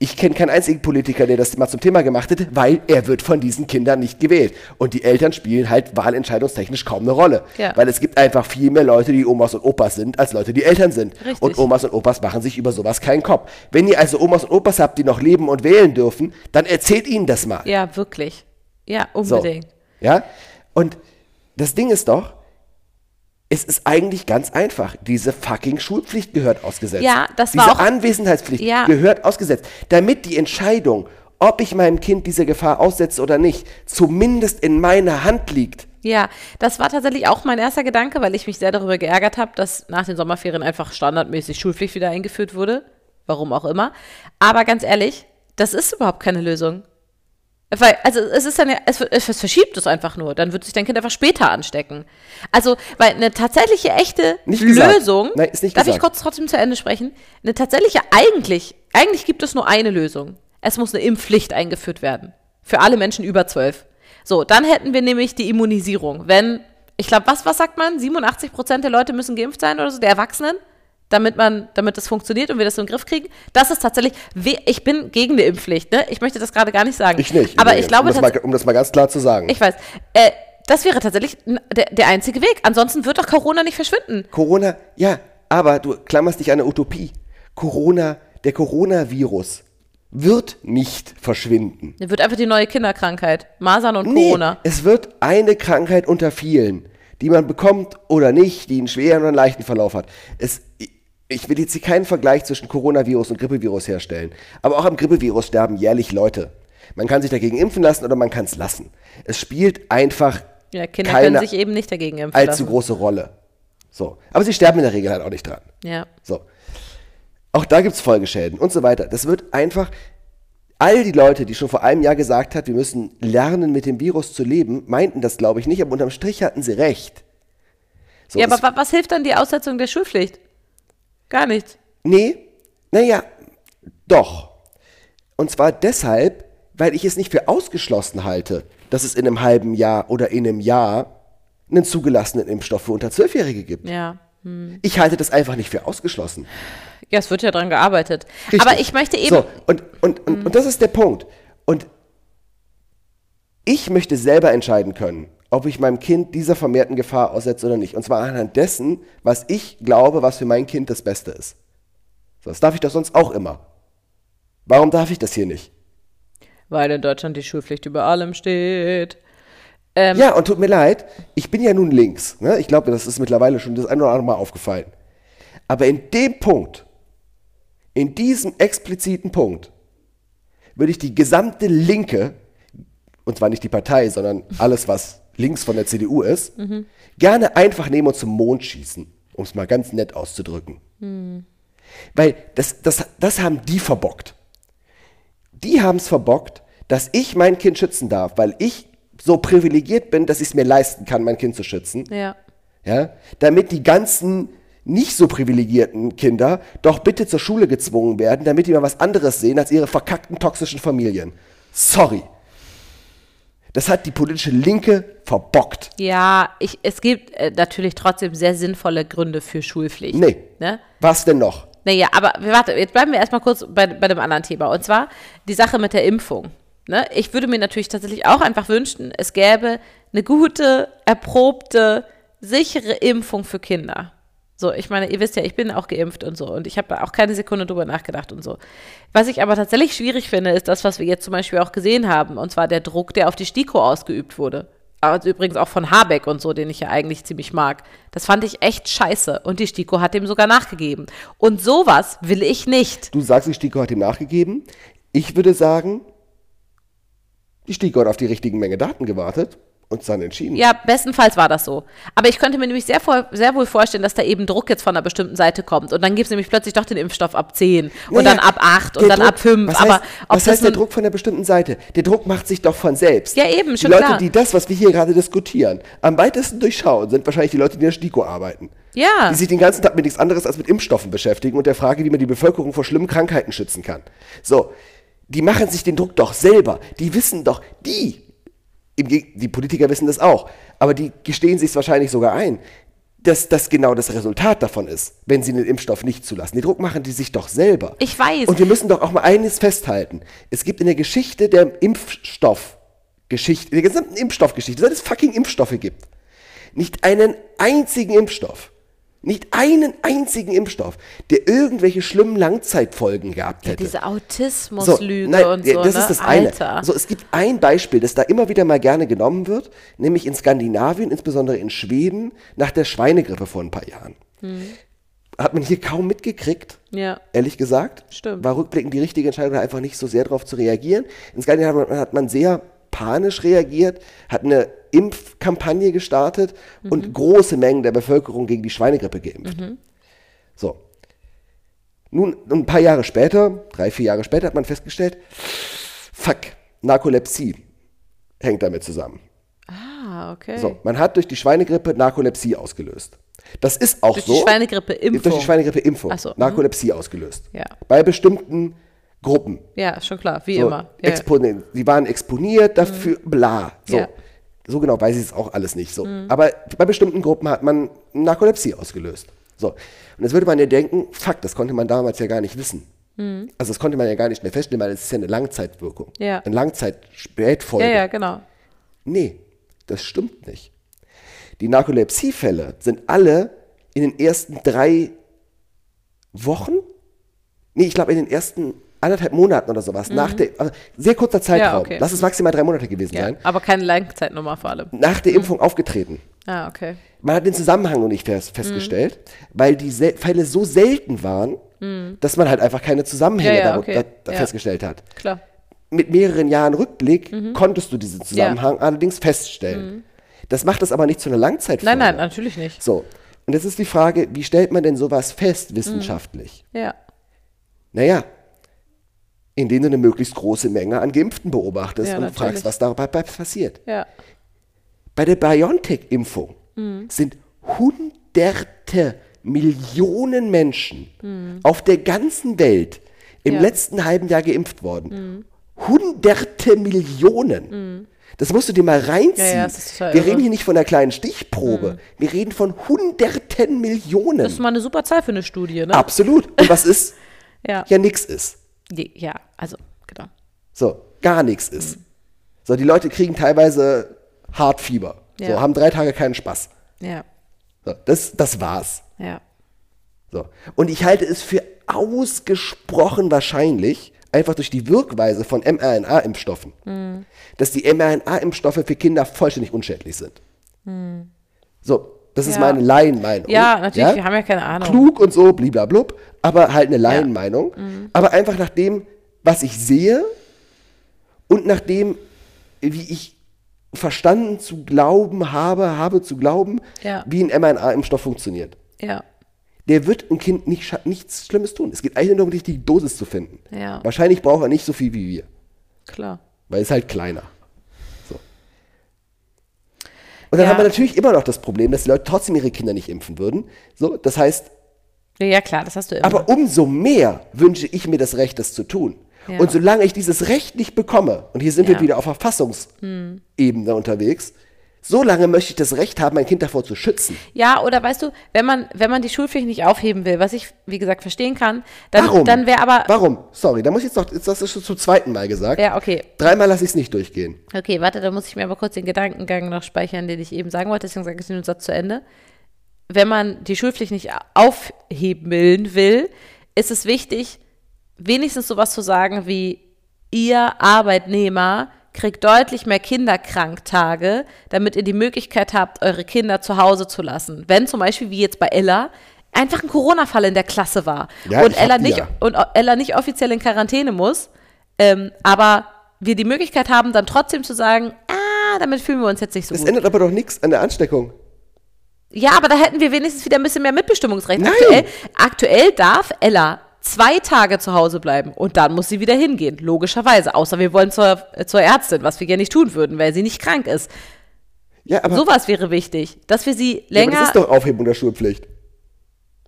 Ich kenne keinen einzigen Politiker, der das mal zum Thema gemacht hätte, weil er wird von diesen Kindern nicht gewählt. Und die Eltern spielen halt wahlentscheidungstechnisch kaum eine Rolle. Ja. Weil es gibt einfach viel mehr Leute, die Omas und Opas sind, als Leute, die Eltern sind. Richtig. Und Omas und Opas machen sich über sowas keinen Kopf. Wenn ihr also Omas und Opas habt, die noch leben und wählen dürfen, dann erzählt ihnen das mal. Ja, wirklich. Ja, So. unbedingt. Ja? Und das Ding ist doch, es ist eigentlich ganz einfach. Diese fucking Schulpflicht gehört ausgesetzt. Ja, das Diese war auch- Anwesenheitspflicht Ja. gehört ausgesetzt. Damit die Entscheidung, ob ich meinem Kind diese Gefahr aussetze oder nicht, zumindest in meiner Hand liegt. Ja, das war tatsächlich auch mein erster Gedanke, weil ich mich sehr darüber geärgert habe, dass nach den Sommerferien einfach standardmäßig Schulpflicht wieder eingeführt wurde. Warum auch immer. Aber ganz ehrlich, das ist überhaupt keine Lösung. Weil, also es ist dann ja, es, es verschiebt es einfach nur. Dann wird sich dein Kind einfach später anstecken. Also, weil eine tatsächliche, echte Nicht. Lösung. Nein, ist nicht darf ich kurz trotzdem zu Ende sprechen? Eine tatsächliche, eigentlich, eigentlich gibt es nur eine Lösung. Es muss eine Impfpflicht eingeführt werden. Für alle Menschen über zwölf. So, dann hätten wir nämlich die Immunisierung. Wenn, ich glaube, was, was sagt man? 87 Prozent der Leute müssen geimpft sein oder so, der Erwachsenen, damit man, damit das funktioniert und wir das so in den Griff kriegen. Das ist tatsächlich, ich bin gegen eine Impfpflicht, ne? Ich möchte das gerade gar nicht sagen. Ich nicht. Aber übrigens, ich glaube, um das, mal, um das mal ganz klar zu sagen. ich weiß, äh, das wäre tatsächlich der, der einzige Weg. Ansonsten wird doch Corona nicht verschwinden. Corona, ja, aber du klammerst dich an eine Utopie. Corona, der Coronavirus wird nicht verschwinden. Der wird einfach die neue Kinderkrankheit. Masern und Nee, Corona. es wird eine Krankheit unter vielen, die man bekommt oder nicht, die einen schweren oder einen leichten Verlauf hat. Es, ich will jetzt hier keinen Vergleich zwischen Coronavirus und Grippevirus herstellen, aber auch am Grippevirus sterben jährlich Leute. Man kann sich dagegen impfen lassen oder man kann es lassen. Es spielt einfach Ja, Kinder keine können sich eben nicht dagegen impfen allzu lassen. große Rolle. So. Aber sie sterben in der Regel halt auch nicht dran. Ja. So. Auch da gibt es Folgeschäden und so weiter. Das wird einfach, all die Leute, die schon vor einem Jahr gesagt hat, wir müssen lernen, mit dem Virus zu leben, meinten das, glaube ich, nicht, aber unterm Strich hatten sie recht. So, ja, aber wa- was hilft dann die Aussetzung der Schulpflicht? Gar nichts. Nee, naja, doch. Und zwar deshalb, weil ich es nicht für ausgeschlossen halte, dass es in einem halben Jahr oder in einem Jahr einen zugelassenen Impfstoff für unter Zwölfjährige gibt. Ja. Ich halte das einfach nicht für ausgeschlossen. Ja, es wird ja dran gearbeitet. Richtig. Aber ich möchte eben. So, und, und, und, und das ist der Punkt. Und ich möchte selber entscheiden können, ob ich meinem Kind dieser vermehrten Gefahr aussetze oder nicht. Und zwar anhand dessen, was ich glaube, was für mein Kind das Beste ist. So, das darf ich doch sonst auch immer. Warum darf ich das hier nicht? Weil in Deutschland die Schulpflicht über allem steht. Ähm, Ja, und tut mir leid, ich bin ja nun links. Ne? Ich glaube, das ist mittlerweile schon das ein oder andere Mal aufgefallen. Aber in dem Punkt, in diesem expliziten Punkt, würde ich die gesamte Linke, und zwar nicht die Partei, sondern alles, was links von der CDU ist, gerne einfach nehmen und zum Mond schießen, um es mal ganz nett auszudrücken. Weil das, das, das haben die verbockt. Die haben es verbockt, dass ich mein Kind schützen darf, weil ich so privilegiert bin, dass ich es mir leisten kann, mein Kind zu schützen. Ja. Ja? Damit die ganzen nicht so privilegierten Kinder doch bitte zur Schule gezwungen werden, damit die mal was anderes sehen als ihre verkackten toxischen Familien. Sorry. Das hat die politische Linke verbockt. Ja, ich, es gibt äh, natürlich trotzdem sehr sinnvolle Gründe für Schulpflicht. Nee. Ne? Was denn noch? Naja, aber warte, jetzt bleiben wir erstmal kurz bei, bei dem anderen Thema. Und zwar die Sache mit der Impfung. Ne? Ich würde mir natürlich tatsächlich auch einfach wünschen, es gäbe eine gute, erprobte, sichere Impfung für Kinder. So, ich meine, ihr wisst ja, ich bin auch geimpft und so und ich habe auch keine Sekunde drüber nachgedacht und so. Was ich aber tatsächlich schwierig finde, ist das, was wir jetzt zum Beispiel auch gesehen haben, und zwar der Druck, der auf die STIKO ausgeübt wurde. Also übrigens auch von Habeck und so, den ich ja eigentlich ziemlich mag. Das fand ich echt scheiße. Und die STIKO hat dem sogar nachgegeben. Und sowas will ich nicht. Du sagst, die STIKO hat ihm nachgegeben. Ich würde sagen, die STIKO hat auf die richtigen Menge Daten gewartet und es dann entschieden. Ja, bestenfalls war das so. Aber ich könnte mir nämlich sehr, sehr wohl vorstellen, dass da eben Druck jetzt von einer bestimmten Seite kommt. Und dann gibt es nämlich plötzlich doch den Impfstoff ab 10 und Naja, dann ab 8 und dann Druck- ab 5. Was Aber heißt, ob was heißt der Druck von der bestimmten Seite? Der Druck macht sich doch von selbst. Ja, eben, Die schon Leute, klar. die das, was wir hier gerade diskutieren, am weitesten durchschauen, sind wahrscheinlich die Leute, die in der STIKO arbeiten. Ja. Die sich den ganzen Tag mit nichts anderes als mit Impfstoffen beschäftigen und der Frage, wie man die Bevölkerung vor schlimmen Krankheiten schützen kann. So, die machen sich den Druck doch selber. Die wissen doch, die, die Politiker wissen das auch, aber die gestehen sich es wahrscheinlich sogar ein, dass das genau das Resultat davon ist, wenn sie den Impfstoff nicht zulassen. Den Druck machen die sich doch selber. Ich weiß. Und wir müssen doch auch mal eines festhalten. Es gibt in der Geschichte der Impfstoffgeschichte, in der gesamten Impfstoffgeschichte, seit es fucking Impfstoffe gibt, nicht einen einzigen Impfstoff, nicht einen einzigen Impfstoff, der irgendwelche schlimmen Langzeitfolgen gehabt hätte. Diese Autismuslüge nein, und ja, so. Das ne? ist das eine. Alter. So, es gibt ein Beispiel, das da immer wieder mal gerne genommen wird, nämlich in Skandinavien, insbesondere in Schweden, nach der Schweinegrippe vor ein paar Jahren. Hat man hier kaum mitgekriegt, ja. ehrlich gesagt. Stimmt. War rückblickend die richtige Entscheidung, da einfach nicht so sehr darauf zu reagieren. In Skandinavien hat man sehr panisch reagiert, hat eine Impfkampagne gestartet Mhm. und große Mengen der Bevölkerung gegen die Schweinegrippe geimpft. Mhm. So. Nun, ein paar Jahre später, drei, vier Jahre später, hat man festgestellt, fuck, Narkolepsie hängt damit zusammen. Ah, okay. So, man hat durch die Schweinegrippe Narkolepsie ausgelöst. Das ist auch Durch so. die Schweinegrippe-Impfung. Durch die Schweinegrippe-Impfung. So, mhm. Narkolepsie ausgelöst. Ja. Bei bestimmten Gruppen. Ja, schon klar, wie So, immer. Ja. Mhm. exponi- Die waren exponiert dafür, bla. So. Ja. Mhm. so genau weiß ich es auch alles nicht. So. Aber bei bestimmten Gruppen hat man Narkolepsie ausgelöst. So. Und jetzt würde man ja denken, fuck, das konnte man damals ja gar nicht wissen. Also das konnte man ja gar nicht mehr feststellen, weil es ist ja eine Langzeitwirkung. Mhm. Ja. Eine Langzeitspätfolge. ja, ja, genau. Nee, das stimmt nicht. Die Narkolepsiefälle sind alle in den ersten drei Wochen? Nee, ich glaube in den ersten anderthalb Monaten oder sowas. Nach der, also sehr kurzer Zeitraum. okay. Lass es maximal drei Monate gewesen Ja. sein. Aber keine Langzeitnummer vor allem. Nach der Impfung aufgetreten. Ah, okay. Man hat den Zusammenhang noch nicht fest, festgestellt, weil die Sel Fälle so selten waren, dass man halt einfach keine Zusammenhänge Ja, ja, okay. da, Ja. festgestellt hat. Klar. mit mehreren Jahren Rückblick Mhm. konntest du diesen Zusammenhang allerdings feststellen. Das macht es aber nicht zu einer Langzeitfolge. Nein, nein, natürlich nicht. So, und jetzt ist die Frage, wie stellt man denn sowas fest wissenschaftlich? Ja. Naja, indem du eine möglichst große Menge an Geimpften beobachtest Ja, und natürlich. fragst, was dabei passiert. Ja. Bei der BioNTech-Impfung Mhm. sind hunderte Millionen Menschen auf der ganzen Welt im Mhm. Ja. Mhm. letzten halben Jahr geimpft worden. Hunderte Millionen. Das musst du dir mal reinziehen. Ja, ja, Wir irre. Mhm. reden hier nicht von einer kleinen Stichprobe. Wir reden von hunderten Millionen. Das ist mal eine super Zahl für eine Studie, ne? Absolut. Und was ist? Ja. Ja, nix ist. Ja, also, genau. So, gar nichts ist. So, die Leute kriegen teilweise Hartfieber. So, Ja. haben drei Tage keinen Spaß. Ja, So, das, das war's. ja. So. Und ich halte es für ausgesprochen wahrscheinlich, einfach durch die Wirkweise von mRNA-Impfstoffen, Mhm. dass die mRNA-Impfstoffe für Kinder vollständig unschädlich sind. So, das ist Mhm. Ja. meine Laienmeinung. Ja, natürlich, wir haben ja keine Ahnung. Klug und so, bliblablub, aber halt eine Laienmeinung. Aber einfach nach dem, was ich sehe und nach dem, wie ich verstanden zu glauben habe, habe zu glauben, Ja. wie ein mRNA-Impfstoff funktioniert Ja, der wird ein Kind nicht, nichts Schlimmes tun. Es geht eigentlich nur um die richtige Dosis zu finden. Ja. Wahrscheinlich braucht er nicht so viel wie wir, klar. weil es halt kleiner. So. Und dann Ja. haben wir natürlich immer noch das Problem, dass die Leute trotzdem ihre Kinder nicht impfen würden. So, das heißt, Ja, ja, klar, das hast du immer. aber umso mehr wünsche ich mir das Recht, das zu tun. Ja. Und solange ich dieses Recht nicht bekomme, und hier sind Ja. wir wieder auf Verfassungsebene unterwegs, solange möchte ich das Recht haben, mein Kind davor zu schützen. Ja, oder weißt du, wenn man, wenn man die Schulpflicht nicht aufheben will, was ich, wie gesagt, verstehen kann, dann, Warum? dann wäre aber. Warum? Sorry, da muss ich jetzt noch, jetzt hast du schon zum zweiten Mal gesagt. Ja, okay. Dreimal lasse ich es nicht durchgehen. Okay, warte, da muss ich mir aber kurz den Gedankengang noch speichern, den ich eben sagen wollte, deswegen sage ich den Satz zu Ende. Wenn man die Schulpflicht nicht aufheben will, ist es wichtig, wenigstens sowas zu sagen wie, ihr Arbeitnehmer kriegt deutlich mehr Kinderkranktage, damit ihr die Möglichkeit habt, eure Kinder zu Hause zu lassen. Wenn zum Beispiel, wie jetzt bei Ella, einfach ein Corona-Fall in der Klasse war Ja, und, Ella nicht, ja. und Ella nicht offiziell in Quarantäne muss, ähm, aber wir die Möglichkeit haben, dann trotzdem zu sagen, ah, damit fühlen wir uns jetzt nicht so Das gut. ändert aber doch nichts an der Ansteckung. Ja, aber da hätten wir wenigstens wieder ein bisschen mehr Mitbestimmungsrecht. Nein. Aktuell, aktuell darf Ella zwei Tage zu Hause bleiben und dann muss sie wieder hingehen, logischerweise. Außer wir wollen zur, äh, zur Ärztin, was wir ja nicht tun würden, weil sie nicht krank ist. Ja, aber, Sowas wäre wichtig, dass wir sie ja, aber länger. das ist doch Aufhebung der Schulpflicht.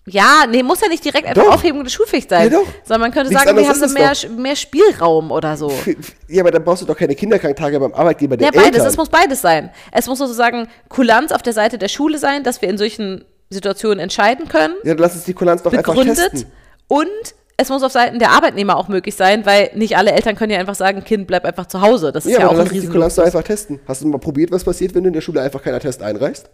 Ja, nee, muss ja nicht direkt einfach Doch. Aufhebung der Schulpflicht sein. Ja, doch. Sondern man könnte Nichts sagen, wir haben so mehr, mehr Spielraum oder so. Ja, aber dann brauchst du doch keine Kinderkranktage beim Arbeitgeber der Ja, beides. Eltern. Es muss beides sein. Es muss sozusagen Kulanz auf der Seite der Schule sein, dass wir in solchen Situationen entscheiden können, ja, dann lass uns die Kulanz doch einfach begründet. testen. Und es muss auf Seiten der Arbeitnehmer auch möglich sein, weil nicht alle Eltern können ja einfach sagen, Kind bleib einfach zu Hause. Das ist Ja, ja, aber auch dann ein lass uns die Riesenluxus. einfach testen. Hast du mal probiert, was passiert, wenn du in der Schule einfach keinen Test einreichst?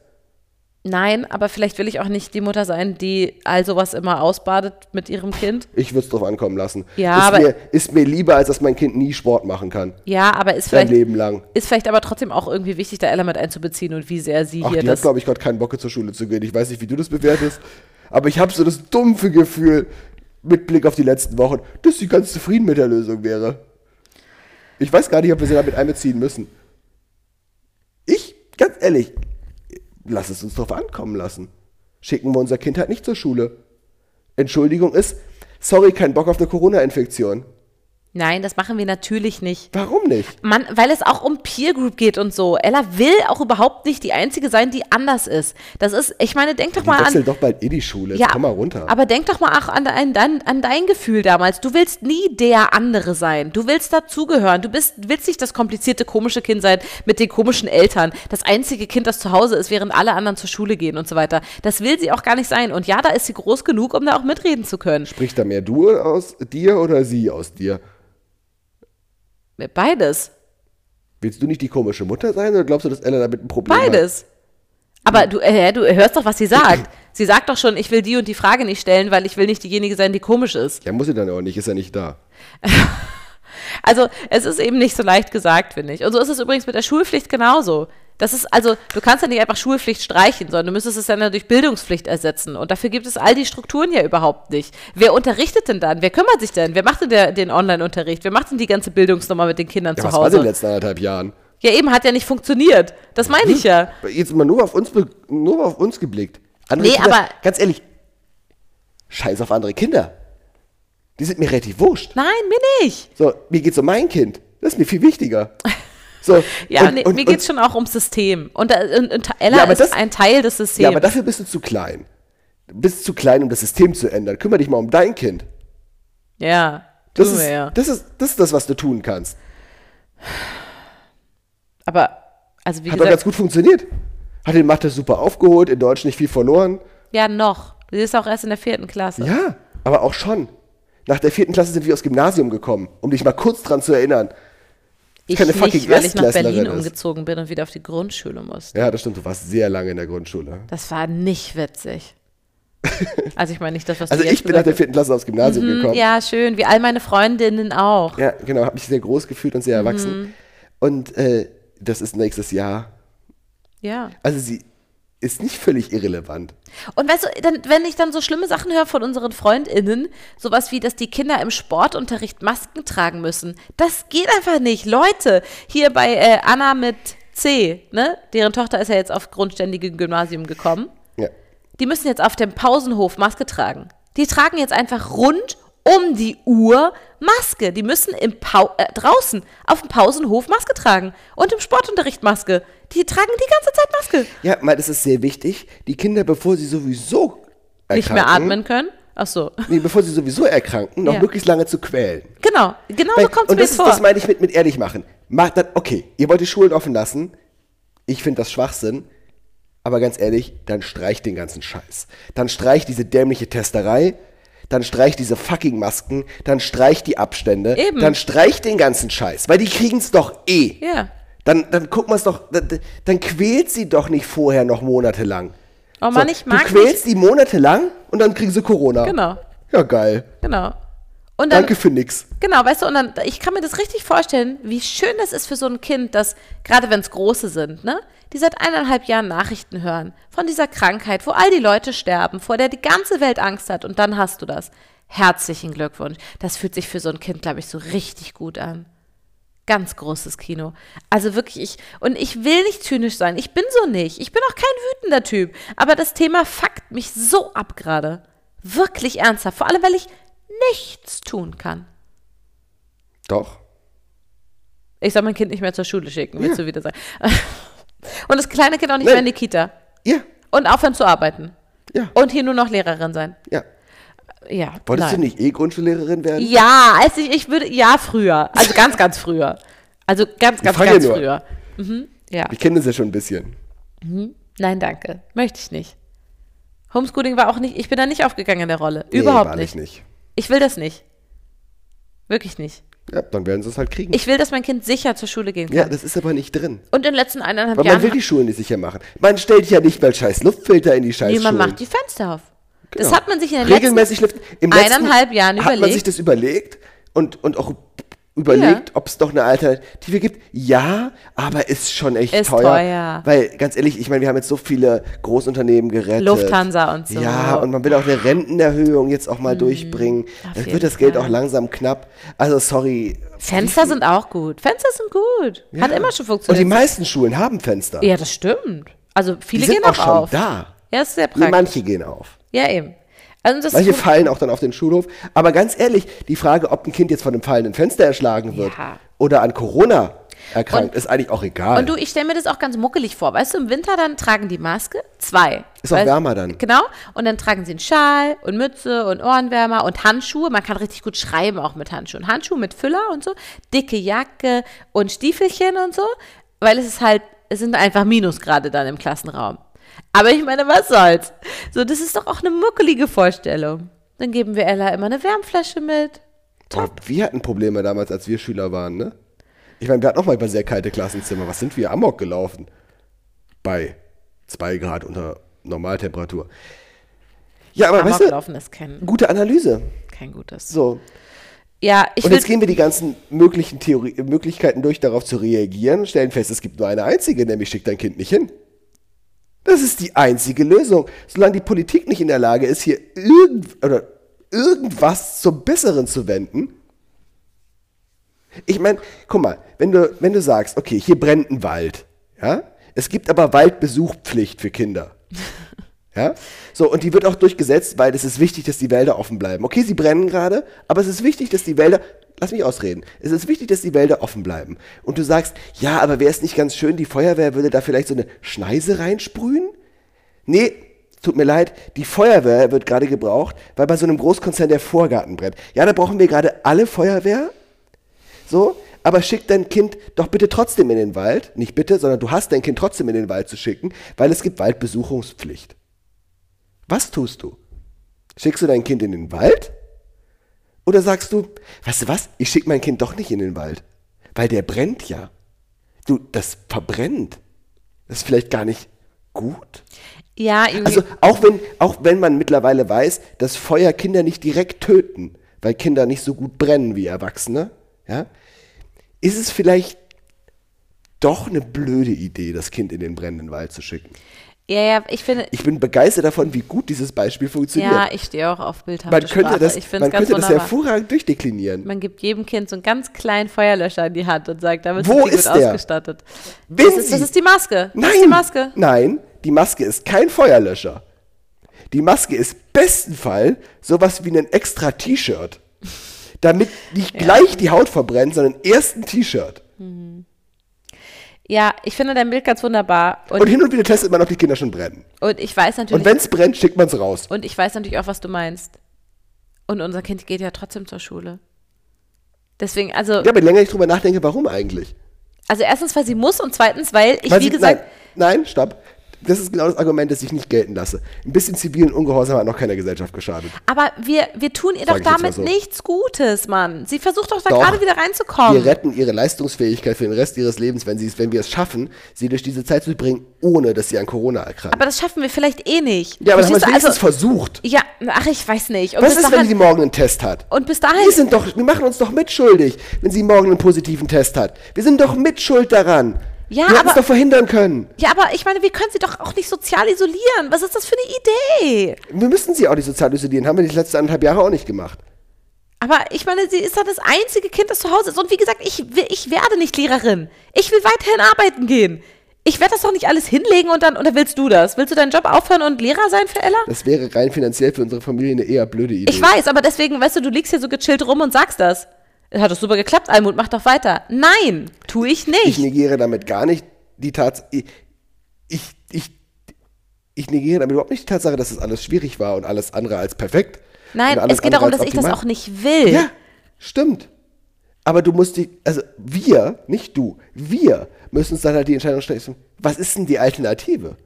Nein, aber vielleicht will ich auch nicht die Mutter sein, die all sowas immer ausbadet mit ihrem Kind. Ich würde es drauf ankommen lassen. Ja, ist, aber- mir, ist mir lieber, als dass mein Kind nie Sport machen kann. Ja, aber ist vielleicht, Leben lang. ist vielleicht aber trotzdem auch irgendwie wichtig, da Ella mit einzubeziehen und wie sehr sie Ach, hier die hat, das. glaube ich, gerade keinen Bock zur Schule zu gehen. Ich weiß nicht, wie du das bewertest, aber ich habe so das dumpfe Gefühl, mit Blick auf die letzten Wochen, dass sie ganz zufrieden mit der Lösung wäre. Ich weiß gar nicht, ob wir sie damit einbeziehen müssen. Ich, ganz ehrlich, lass es uns drauf ankommen lassen. Schicken wir unser Kind halt nicht zur Schule. Entschuldigung ist, sorry, kein Bock auf eine Corona-Infektion. Nein, das machen wir natürlich nicht. Warum nicht? Mann, weil es auch um Peer Group geht und so. Ella will auch überhaupt nicht die Einzige sein, die anders ist. Das ist, ich meine, denk doch Die mal an. doch bald in die Schule. Jetzt Ja, komm mal runter. aber denk doch mal auch an dein, dein, an dein Gefühl damals. Du willst nie der andere sein. Du willst dazugehören. Du bist, willst nicht das komplizierte, komische Kind sein mit den komischen Eltern. Das einzige Kind, das zu Hause ist, während alle anderen zur Schule gehen und so weiter. Das will sie auch gar nicht sein. Und ja, da ist sie groß genug, um da auch mitreden zu können. Spricht da mehr du aus dir oder sie aus dir? Beides. Willst du nicht die komische Mutter sein oder glaubst du, dass Ella damit ein Problem hat? Beides. Aber du, äh, du hörst doch, was sie sagt. Sie sagt doch schon, ich will die und die Frage nicht stellen, weil ich will nicht diejenige sein, die komisch ist. Ja, muss sie dann auch nicht, ist ja nicht da. Also es ist eben nicht so leicht gesagt, finde ich. Und so ist es übrigens mit der Schulpflicht genauso. Das ist also, du kannst ja nicht einfach Schulpflicht streichen, sondern du müsstest es dann ja durch Bildungspflicht ersetzen. Und dafür gibt es all die Strukturen ja überhaupt nicht. Wer unterrichtet denn dann? Wer kümmert sich denn? Wer macht denn der, den Online-Unterricht? Wer macht denn die ganze Bildungsnummer mit den Kindern Ja, zu was war in den Hause? letzten anderthalb Jahren? Ja, eben hat ja nicht funktioniert. Das meine ich ja. Jetzt mal nur auf uns, nur auf uns geblickt. Andere Nee, Kinder, aber- ganz ehrlich, scheiß auf andere Kinder. Die sind mir relativ wurscht. Nein, mir nicht. So, mir geht's um mein Kind. Das ist mir viel wichtiger. So, Ja, und- nee, und- mir geht es schon auch ums System. Und, äh, und, Ella Ja, ist das- ein Teil des Systems. Ja, aber dafür bist du zu klein. Du bist zu klein, um das System zu ändern. Kümmere dich mal um dein Kind. ja, Das ist, wir ja. das, ist, das ist das, was du tun kannst. Aber, also wie Hat doch ganz gesagt, gut funktioniert. Hat den Mathe super aufgeholt, in Deutsch nicht viel verloren. ja, noch. Sie ist auch erst in der vierten Klasse. Ja, aber auch schon. Nach der vierten Klasse sind wir aufs Gymnasium gekommen, um dich mal kurz dran zu erinnern. Ich keine nicht, fucking weil ich nach Berlin ist. umgezogen bin und wieder auf die Grundschule musste. Ja, das stimmt, du warst sehr lange in der Grundschule. Das war nicht witzig. Also ich meine nicht das, was Also du jetzt ich bin nach der vierten Klasse aufs Gymnasium hast. gekommen. Ja, schön, wie all meine Freundinnen auch. Ja, genau, habe mich sehr groß gefühlt und sehr Mhm. erwachsen. Und äh, das ist nächstes Jahr. Ja. Also sie ist nicht völlig irrelevant. Und weißt du, dann, wenn ich dann so schlimme Sachen höre von unseren FreundInnen, sowas wie, dass die Kinder im Sportunterricht Masken tragen müssen, das geht einfach nicht. Leute, hier bei äh, Anna mit C, ne, deren Tochter ist ja jetzt auf grundständigem Gymnasium gekommen, Ja. die müssen jetzt auf dem Pausenhof Maske tragen. Die tragen jetzt einfach rund um die Uhr Maske. Die müssen im Pau äh, draußen auf dem Pausenhof Maske tragen und im Sportunterricht Maske. Die tragen die ganze Zeit Maske. Ja, mal, das ist sehr wichtig. Die Kinder, bevor sie sowieso erkranken, Nicht mehr atmen können. Ach so. Nee, bevor sie sowieso erkranken, noch Ja. möglichst lange zu quälen. Genau, genau Weil- so kommt es und mir ist, vor. das meine ich mit, mit ehrlich machen. Macht dann, okay, ihr wollt die Schulen offen lassen. Ich finde das Schwachsinn. Aber ganz ehrlich, dann streicht den ganzen Scheiß. Dann streicht diese dämliche Testerei. Dann streicht diese fucking Masken. Dann streicht die Abstände. Eben. Dann streicht den ganzen Scheiß. Weil die kriegen es doch eh. Ja. Dann, dann guck mal es doch, dann, dann quält sie doch nicht vorher noch monatelang. Oh Mann, ich mag Du quälst die monatelang und dann kriegen sie Corona. Genau, Ja, geil. genau. Und dann, Danke für nix. Genau, weißt du, und dann, ich kann mir das richtig vorstellen, wie schön das ist für so ein Kind, dass, gerade wenn es große sind, ne, die seit eineinhalb Jahren Nachrichten hören von dieser Krankheit, wo all die Leute sterben, vor der die ganze Welt Angst hat und dann hast du das. Herzlichen Glückwunsch. Das fühlt sich für so ein Kind, glaube ich, so richtig gut an. Ganz großes Kino. Also wirklich, ich, und ich will nicht zynisch sein. Ich bin so nicht. Ich bin auch kein wütender Typ. Aber das Thema fuckt mich so ab gerade. Wirklich ernsthaft. Vor allem, weil ich nichts tun kann. Doch. Ich soll mein Kind nicht mehr zur Schule schicken, willst Ja. du wieder sagen. Und das kleine Kind auch nicht Nein. mehr in die Kita. Ja, Und aufhören zu arbeiten. ja, Und hier nur noch Lehrerin sein. ja. Ja. Wolltest nein. du nicht eh Grundschullehrerin werden? Ja, als ich, ich würde, ja, früher. Also ganz, ganz früher. Also ganz, ganz, ganz nur. früher. Mhm, ja. Wir kennen das ja schon ein bisschen. Nein, danke. Möchte ich nicht. Homeschooling war auch nicht, ich bin da nicht aufgegangen in der Rolle. Nee, Überhaupt wahrlich nicht. Ich will das nicht. Wirklich nicht. Ja, dann werden sie es halt kriegen. Ich will, dass mein Kind sicher zur Schule gehen kann. ja, das ist aber nicht drin. Und in den letzten eineinhalb Weil Jahren. man will die Schulen nicht sicher machen. Man stellt ja nicht mal scheiß Luftfilter in die scheiß Nee, man Schulen. macht die Fenster auf. Das Genau. hat man sich in den letzten Regelmäßig lüften. Im letzten eineinhalb Jahren Hat man überlegt. sich das überlegt und, und auch überlegt, ob es doch eine Alternative gibt? Ja, aber ist schon echt Ist teuer. teuer. Weil, ganz ehrlich, ich meine, wir haben jetzt so viele Großunternehmen gerettet. Lufthansa und so. Mhm. Ja, und man will auch eine Rentenerhöhung jetzt auch mal durchbringen. auf Dann wird das Geld Fall. auch langsam knapp. Also, sorry. Fenster sind auch gut. Fenster sind gut. Hat immer schon Und die funktioniert. meisten Schulen haben Fenster. ja, das stimmt. Also die viele sind gehen auch auch schon auf. da. Ja, ist sehr praktisch. manche gehen auf. Ja, eben. Also Manche fallen auch dann auf den Schulhof. Aber ganz ehrlich, die Frage, ob ein Kind jetzt von einem fallenden Fenster erschlagen wird Ja. oder an Corona erkrankt, ist eigentlich auch egal. Und du, ich stelle mir das auch ganz muckelig vor. Weißt du, im Winter dann tragen die Maske. Zwei. Ist auch Weißt- wärmer dann. Genau. Und dann tragen sie einen Schal und Mütze und Ohrenwärmer und Handschuhe. Man kann richtig gut schreiben auch mit Handschuhen. Handschuhe mit Füller und so. Dicke Jacke und Stiefelchen und so. Weil es ist halt, es sind einfach Minusgrade dann im Klassenraum. Aber ich meine, was soll's? So, das ist doch auch eine muckelige Vorstellung. Dann geben wir Ella immer eine Wärmflasche mit. Oh, wir hatten Probleme damals, als wir Schüler waren, ne? Ich meine, wir hatten auch mal über sehr kalte Klassenzimmer. Was sind wir amok gelaufen? Bei zwei Grad unter Normaltemperatur. Ja, aber weißt Amok du, laufen ist kein, gute Analyse. kein gutes. So. Ja, ich Und jetzt gehen wir die ganzen möglichen Theorie Möglichkeiten durch, darauf zu reagieren stellen fest, es gibt nur eine einzige, nämlich schick dein Kind nicht hin. Das ist die einzige Lösung. Solange die Politik nicht in der Lage ist, hier irgend oder irgendwas zum Besseren zu wenden. Ich meine, guck mal, wenn du, wenn du sagst, okay, hier brennt ein Wald, ja, es gibt aber Waldbesuchpflicht für Kinder. Ja? So, und die wird auch durchgesetzt, weil es ist wichtig, dass die Wälder offen bleiben. Okay, sie brennen gerade, aber es ist wichtig, dass die Wälder, lass mich ausreden, es ist wichtig, dass die Wälder offen bleiben. Und du sagst, ja, aber wäre es nicht ganz schön, die Feuerwehr würde da vielleicht so eine Schneise reinsprühen? Nee, tut mir leid, die Feuerwehr wird gerade gebraucht, weil bei so einem Großkonzern der Vorgarten brennt. Ja, da brauchen wir gerade alle Feuerwehr. So, aber schick dein Kind doch bitte trotzdem in den Wald. Nicht bitte, sondern du hast dein Kind trotzdem in den Wald zu schicken, weil es gibt Waldbesuchungspflicht. Was tust du? Schickst du dein Kind in den Wald? Oder sagst du, weißt du was, ich schicke mein Kind doch nicht in den Wald, weil der brennt ja. Du, das verbrennt. Das ist vielleicht gar nicht gut. Ja, irgendwie. Also auch wenn, auch wenn man mittlerweile weiß, dass Feuer Kinder nicht direkt töten, weil Kinder nicht so gut brennen wie Erwachsene, ja, ist es vielleicht doch eine blöde Idee, das Kind in den brennenden Wald zu schicken. Ja, ja, ich finde. Ich bin begeistert davon, wie gut dieses Beispiel funktioniert. Ja, ich stehe auch auf bildhafte man könnte Sprache. das, ich finde man könnte das hervorragend durchdeklinieren. Man gibt jedem Kind so einen ganz kleinen Feuerlöscher in die Hand und sagt, damit Wo sind sie gut ist der? ausgestattet. Wenn Das ist, das ist die Maske. Nein, Das ist die Maske. nein, die Maske ist kein Feuerlöscher. Die Maske ist besten Fall sowas wie ein extra T-Shirt. Damit nicht gleich die Haut verbrennt, sondern erst ein T-Shirt. Ja, ich finde dein Bild ganz wunderbar. Und, Und hin und wieder testet man, ob die Kinder schon brennen. und ich weiß natürlich. Und wenn es brennt, schickt man es raus. Und ich weiß natürlich auch, was du meinst. Und unser Kind geht ja trotzdem zur Schule. Deswegen, also, Ja, aber je länger ich drüber nachdenke, warum eigentlich? also erstens, weil sie muss und zweitens, weil ich, Weil wie sie- gesagt, nein, nein, stopp. Das ist genau das Argument, das ich nicht gelten lasse. Ein bisschen zivilen Ungehorsam hat noch keiner Gesellschaft geschadet. aber wir, wir tun ihr Sag doch damit so. nichts Gutes, Mann. Sie versucht doch da Doch. gerade wieder reinzukommen. Wir retten ihre Leistungsfähigkeit für den Rest ihres Lebens, wenn, sie es, wenn wir es schaffen, sie durch diese Zeit zu bringen, ohne dass sie an Corona erkranken. aber das schaffen wir vielleicht eh nicht. ja, aber das haben wir es wenigstens versucht. ja, ach, ich weiß nicht. Und Was ist, wenn dahin, sie morgen einen Test hat? und bis dahin Wir sind doch, wir machen uns doch mitschuldig, wenn sie morgen einen positiven Test hat. Wir sind doch mitschuld daran. Ja, wir hätten es aber- doch verhindern können. Ja, aber ich meine, wir können sie doch auch nicht sozial isolieren. Was ist das für eine Idee? Wir müssen sie auch nicht sozial isolieren. Haben wir die letzten anderthalb Jahre auch nicht gemacht. Aber ich meine, sie ist doch das einzige Kind, das zu Hause ist. Und wie gesagt, ich, ich werde nicht Lehrerin. Ich will weiterhin arbeiten gehen. Ich werde das doch nicht alles hinlegen und dann, oder willst du das? Willst du deinen Job aufhören und Lehrer sein für Ella? Das wäre rein finanziell für unsere Familie eine eher blöde Idee. Ich weiß, aber deswegen, weißt du, du liegst hier so gechillt rum und sagst das. Hat doch super geklappt, Almut, mach doch weiter. Nein, tue ich Ich nicht. negiere damit gar nicht die Tatsache. Ich, ich, ich, ich negiere damit überhaupt nicht die Tatsache, dass das alles schwierig war und alles andere als perfekt. Nein, es geht darum, dass ich das auch nicht will. Ja, stimmt. Aber du musst die, also wir, nicht du, wir müssen uns dann halt die Entscheidung stellen, was ist denn die Alternative?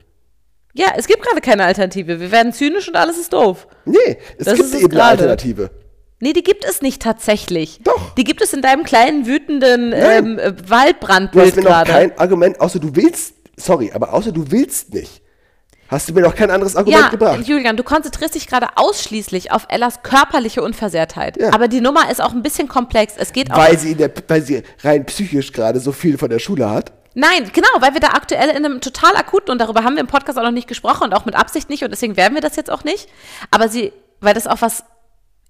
Ja, es gibt gerade keine Alternative. Wir werden zynisch und alles ist doof. Nee, es Das gibt ist es eben eine. Alternative. Nee, die gibt es nicht tatsächlich. Doch. Die gibt es in deinem kleinen, wütenden ähm, äh, Du hast Waldbrandbild mir noch gerade. kein Argument, außer du willst, sorry, aber außer du willst nicht, hast du mir noch kein anderes Argument Ja, gebracht. Julian, du konzentrierst dich gerade ausschließlich auf Ellas körperliche Unversehrtheit. Ja. Aber die Nummer ist auch ein bisschen komplex. Es geht auch. Weil sie, in der, weil sie rein psychisch gerade so viel von der Schule hat. Nein, genau, weil wir da aktuell in einem total akuten, und darüber haben wir im Podcast auch noch nicht gesprochen und auch mit Absicht nicht, und deswegen werden wir das jetzt auch nicht. Aber sie, weil das auch was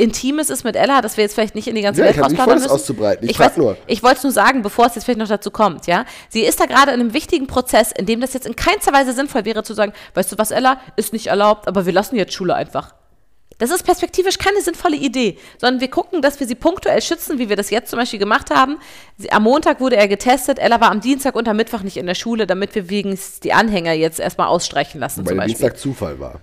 Intimes ist mit Ella, dass wir jetzt vielleicht nicht in die ganze Ja, Welt ich nicht vor, müssen. auszubreiten. Ich Ich, weiß, nur. ich wollte es nur sagen, bevor es jetzt vielleicht noch dazu kommt, ja. Sie ist da gerade in einem wichtigen Prozess, in dem das jetzt in keinster Weise sinnvoll wäre zu sagen, weißt du was, Ella, ist nicht erlaubt, aber wir lassen jetzt Schule einfach. Das ist perspektivisch keine sinnvolle Idee, sondern wir gucken, dass wir sie punktuell schützen, wie wir das jetzt zum Beispiel gemacht haben. Sie, am Montag wurde er getestet, Ella war am Dienstag und am Mittwoch nicht in der Schule, damit wir wegen die Anhänger jetzt erstmal ausstreichen lassen Weil zum der Beispiel. Dienstag Zufall war.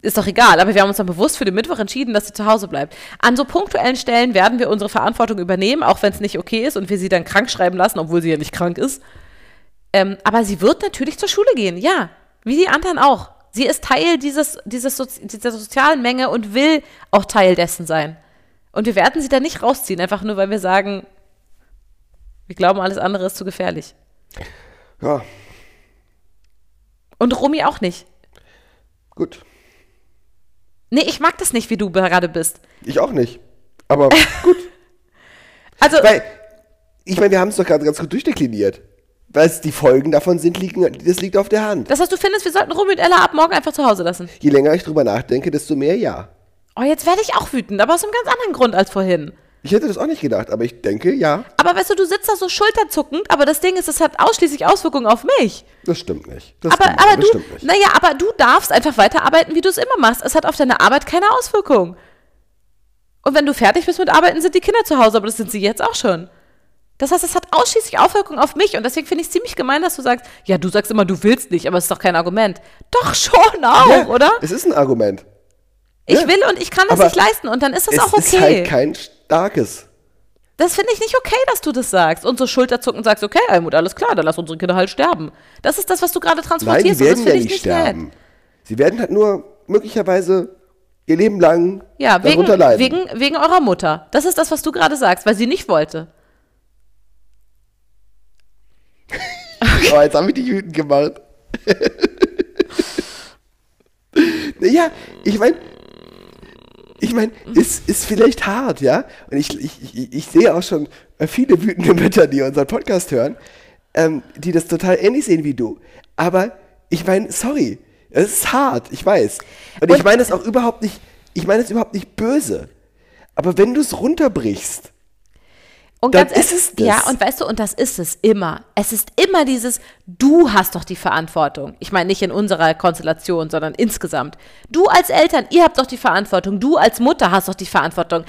Ist doch egal, aber wir haben uns dann bewusst für den Mittwoch entschieden, dass sie zu Hause bleibt. An so punktuellen Stellen werden wir unsere Verantwortung übernehmen, auch wenn es nicht okay ist und wir sie dann krank schreiben lassen, obwohl sie ja nicht krank ist. Ähm, aber sie wird natürlich zur Schule gehen, ja. Wie die anderen auch. Sie ist Teil dieses, dieses Sozi dieser sozialen Menge und will auch Teil dessen sein. Und wir werden sie da nicht rausziehen, einfach nur, weil wir sagen, wir glauben, alles andere ist zu gefährlich. Ja, Und Romy auch nicht. gut. Nee, ich mag das nicht, wie du gerade bist. Ich auch nicht. Aber gut. Also, Weil, ich meine, wir haben es doch gerade ganz gut durchdekliniert. Weil die Folgen davon sind, liegen, das liegt auf der Hand. Das heißt, du findest, wir sollten Romy und Ella ab morgen einfach zu Hause lassen. Je länger ich drüber nachdenke, desto mehr ja. Oh, jetzt werde ich auch wütend, aber aus einem ganz anderen Grund als vorhin. Ich hätte das auch nicht gedacht, aber ich denke, ja, Aber weißt du, du sitzt da so schulterzuckend, aber das Ding ist, es hat ausschließlich Auswirkungen auf mich. das stimmt nicht. Das Aber, stimmt, aber das du, nicht. naja, aber du darfst einfach weiterarbeiten, wie du es immer machst. Es hat auf deine Arbeit keine Auswirkung. Und wenn du fertig bist mit Arbeiten, sind die Kinder zu Hause, aber das sind sie jetzt auch schon. Das heißt, es hat ausschließlich Auswirkungen auf mich und deswegen finde ich es ziemlich gemein, dass du sagst, ja, du sagst immer, du willst nicht, aber es ist doch kein Argument. Doch schon auch, Ja, oder? Es ist ein Argument. Ich ja. will und ich kann das Aber nicht leisten und dann ist das es auch okay. ist halt kein starkes. Das finde ich nicht okay, dass du das sagst und so Schulterzucken sagst, okay, Almut, alles klar, dann lass unsere Kinder halt sterben. Das ist das, was du gerade Nein, die transportierst und das werden ja finde ich nicht sterben. nett. Sie werden halt nur möglicherweise ihr Leben lang Ja, wegen, darunter leiden. wegen, wegen eurer Mutter. Das ist das, was du gerade sagst, weil sie nicht wollte. Oh, jetzt habe ich dich wütend gemacht. naja, ich meine, ich meine, es ist vielleicht hart, ja? Und ich, ich, ich, ich sehe auch schon viele wütende Mütter, die unseren Podcast hören, ähm, die das total ähnlich sehen wie du. Aber ich meine, sorry, es ist hart, ich weiß. Und, ich Und- meine es auch überhaupt nicht, ich meine es überhaupt nicht böse. Aber wenn du es runterbrichst, Und Dann ganz ist es das. Ja, und weißt du, und das ist es immer. Es ist immer dieses, du hast doch die Verantwortung. Ich meine nicht in unserer Konstellation, sondern insgesamt. Du als Eltern, ihr habt doch die Verantwortung. Du als Mutter hast doch die Verantwortung.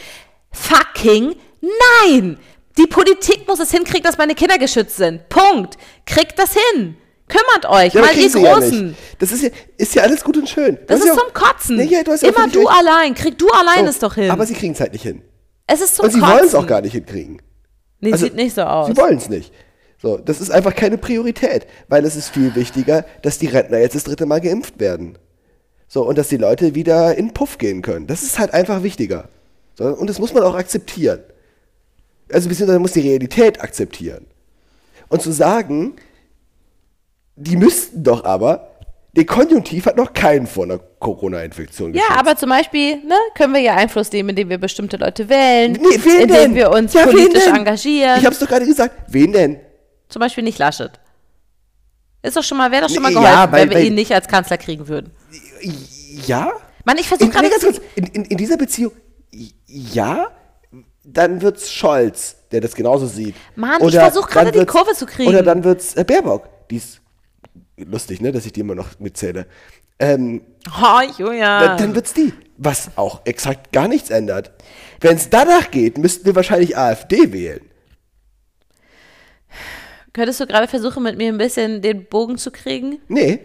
Fucking nein! Die Politik muss es hinkriegen, dass meine Kinder geschützt sind. Punkt. Kriegt das hin. Kümmert euch, Ja, mal ihr ja Großen. nicht. Das ist ja, ist ja alles gut und schön. Das ist ja zum Kotzen. Nee, ja, du ja Immer du recht. allein. Krieg du allein Oh, es doch hin. Aber sie kriegen es halt nicht hin. es ist zum Und sie Kotzen. wollen es auch gar nicht hinkriegen. Nee, Also, sieht nicht so aus. Sie wollen es nicht. So, das ist einfach keine Priorität, weil es ist viel wichtiger, dass die Rentner jetzt das dritte Mal geimpft werden. So, und dass die Leute wieder in den Puff gehen können. Das ist halt einfach wichtiger. So, und das muss man auch akzeptieren. Also, beziehungsweise man muss die Realität akzeptieren. Und zu sagen, die müssten doch aber, der Konjunktiv hat noch keinen vor einer Corona-Infektion Ja, aber zum Beispiel ne, können wir ja Einfluss nehmen, indem wir bestimmte Leute wählen, Nee, indem denn? wir uns Ja, politisch engagieren. Ich hab's doch gerade gesagt. Wen denn? Zum Beispiel nicht Laschet. Ist doch schon mal, wäre doch schon mal geholfen, ja, weil- wenn wir weil- ihn nicht als Kanzler kriegen würden. Ja? Mann, ich versuche gerade. in, in, in dieser Beziehung, ja, dann wird's Scholz, der das genauso sieht. Mann, ich versuch gerade die Kurve zu kriegen. Oder dann wird's äh, Baerbock. Die ist lustig, ne, dass ich die immer noch mitzähle. Ähm, Oh, Julia. dann, wird's die. Was auch exakt gar nichts ändert. Wenn es danach geht, müssten wir wahrscheinlich AfD wählen. Könntest du gerade versuchen, mit mir ein bisschen den Bogen zu kriegen? Nee.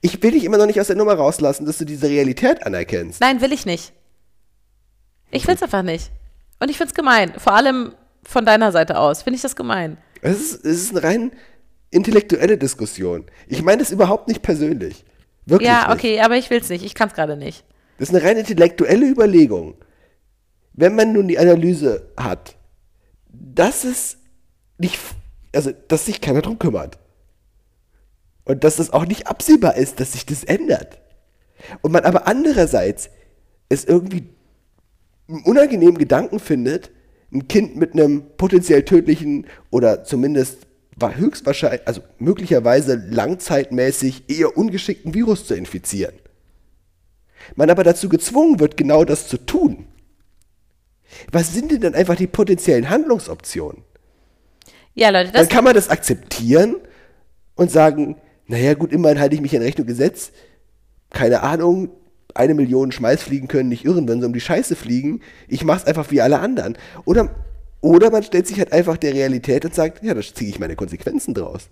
Ich will dich immer noch nicht aus der Nummer rauslassen, dass du diese Realität anerkennst. Nein, will ich nicht. Ich will's einfach nicht. Und ich find's gemein. Vor allem von deiner Seite aus. Finde ich das gemein. Es ist, es ist eine rein intellektuelle Diskussion. Ich meine das überhaupt nicht persönlich. Wirklich Ja, nicht. okay, aber ich will's nicht. Ich kann's gerade nicht. Das ist eine rein intellektuelle Überlegung. Wenn man nun die Analyse hat, dass es nicht, also dass sich keiner drum kümmert. Und dass es auch nicht absehbar ist, dass sich das ändert. Und man aber andererseits es irgendwie einen unangenehmen Gedanken findet, ein Kind mit einem potenziell tödlichen oder zumindest war höchstwahrscheinlich, also möglicherweise langzeitmäßig eher ungeschickten Virus zu infizieren. Man aber dazu gezwungen wird, genau das zu tun. Was sind denn dann einfach die potenziellen Handlungsoptionen? Ja, Leute, Dann das, kann man das akzeptieren und sagen, naja gut, immerhin halte ich mich an Recht und Gesetz. Keine Ahnung, eine Million Schmeißfliegen können nicht irren, wenn sie um die Scheiße fliegen. Ich mach's einfach wie alle anderen. Oder, oder man stellt sich halt einfach der Realität und sagt, ja, da ziehe ich meine Konsequenzen draus.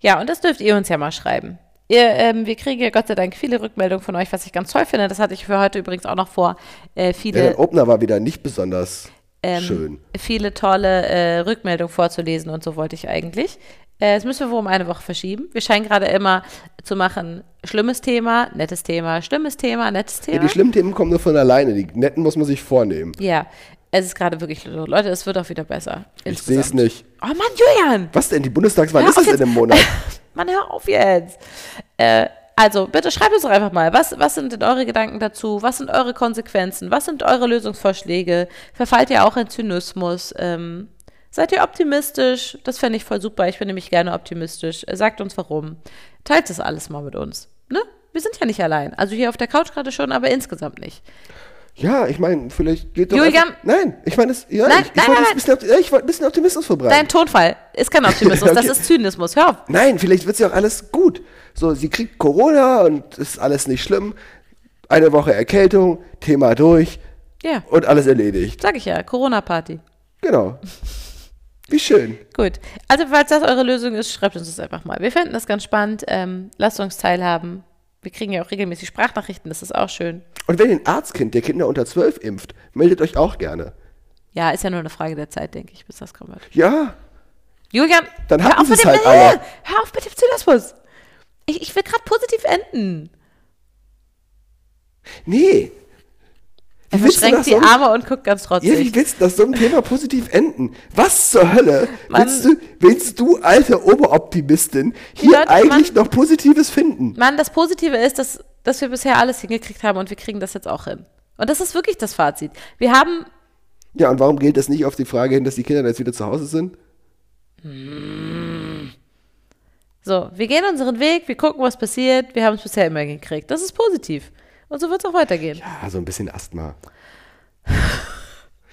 Ja, und das dürft ihr uns ja mal schreiben. Ihr, ähm, wir kriegen ja Gott sei Dank viele Rückmeldungen von euch, was ich ganz toll finde. Das hatte ich für heute übrigens auch noch vor. Äh, Ja, viele, der Opener war wieder nicht besonders ähm, schön. viele tolle äh, Rückmeldungen vorzulesen und so wollte ich eigentlich. Äh, das müssen wir wohl um eine Woche verschieben. Wir scheinen gerade immer zu machen, schlimmes Thema, nettes Thema, schlimmes Thema, nettes Ja, Thema. die schlimmen Themen kommen nur von alleine. Die netten muss man sich vornehmen. Ja, es ist gerade wirklich. Leute, es wird auch wieder besser. Ich sehe es nicht. Oh Mann, Julian! Was denn? Die Bundestagswahl Hör ist es in einem Monat. Mann, hör auf jetzt. Äh, also, bitte schreibt uns doch einfach mal, was, was sind denn eure Gedanken dazu? Was sind eure Konsequenzen? Was sind eure Lösungsvorschläge? Verfallt ihr auch in Zynismus? Ähm, seid ihr optimistisch? Das fände ich voll super. Ich bin nämlich gerne optimistisch. Äh, Sagt uns warum. Teilt das alles mal mit uns. Ne? Wir sind ja nicht allein. Also hier auf der Couch gerade schon, aber insgesamt nicht. Ja, ich meine, vielleicht geht doch. Julian- einfach- nein, ich meine, es- ja, Nein, ich, ich nein, wollte nein, ein bisschen, ja, ich wollte ein bisschen Optimismus verbreiten. Dein Tonfall ist kein Optimismus, das Okay. ist Zynismus. Hör auf. Nein, vielleicht wird sie auch alles gut. So, sie kriegt Corona und ist alles nicht schlimm. Eine Woche Erkältung, Thema durch Ja, und alles erledigt. sag ich ja, Corona-Party. Genau. Wie schön. Gut. Also, falls das eure Lösung ist, schreibt uns das einfach mal. Wir fänden das ganz spannend. Ähm, lasst uns teilhaben. Wir kriegen ja auch regelmäßig Sprachnachrichten, das ist auch schön. Und wenn ihr ein Arzt kennt, der Kinder unter 12 impft, meldet euch auch gerne. Ja, ist ja nur eine Frage der Zeit, denke ich, bis das wird. Ja, Julian, Dann hör auf mit dem halt alle. Hör auf mit dem Zynismus. Ich, ich will gerade positiv enden. nee. Er verschränkt die so Arme und guckt ganz Ja, trotzig. wie willst du nach so einem Thema positiv enden? Was zur Hölle willst du, willst du, alte Oberoptimistin, hier Leute, eigentlich Mann. noch Positives finden? Mann, das Positive ist, dass, dass wir bisher alles hingekriegt haben und wir kriegen das jetzt auch hin. Und das ist wirklich das Fazit. Wir haben, Ja, und warum gilt das nicht auf die Frage hin, dass die Kinder jetzt wieder zu Hause sind? so, wir gehen unseren Weg, wir gucken, was passiert. Wir haben es bisher immer hingekriegt. Das ist positiv. Und so wird es auch weitergehen. Ah, so ein bisschen Asthma.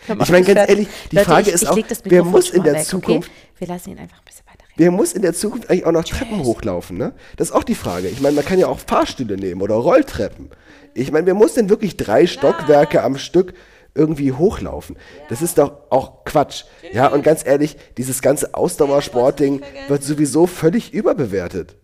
Ich meine, ganz ehrlich, die Leute, Frage ich, ist ich auch, wer muss in der weg, Zukunft- Okay? Wir lassen ihn einfach ein bisschen weiterreden. Wer muss in der Zukunft eigentlich auch noch Treppen hochlaufen, ne? Das ist auch die Frage. Ich meine, man kann ja auch Fahrstühle nehmen oder Rolltreppen. Ich meine, wer muss denn wirklich drei Stockwerke am Stück irgendwie hochlaufen? Das ist doch auch Quatsch. Ja, und ganz ehrlich, dieses ganze Ausdauersportding wird sowieso völlig überbewertet.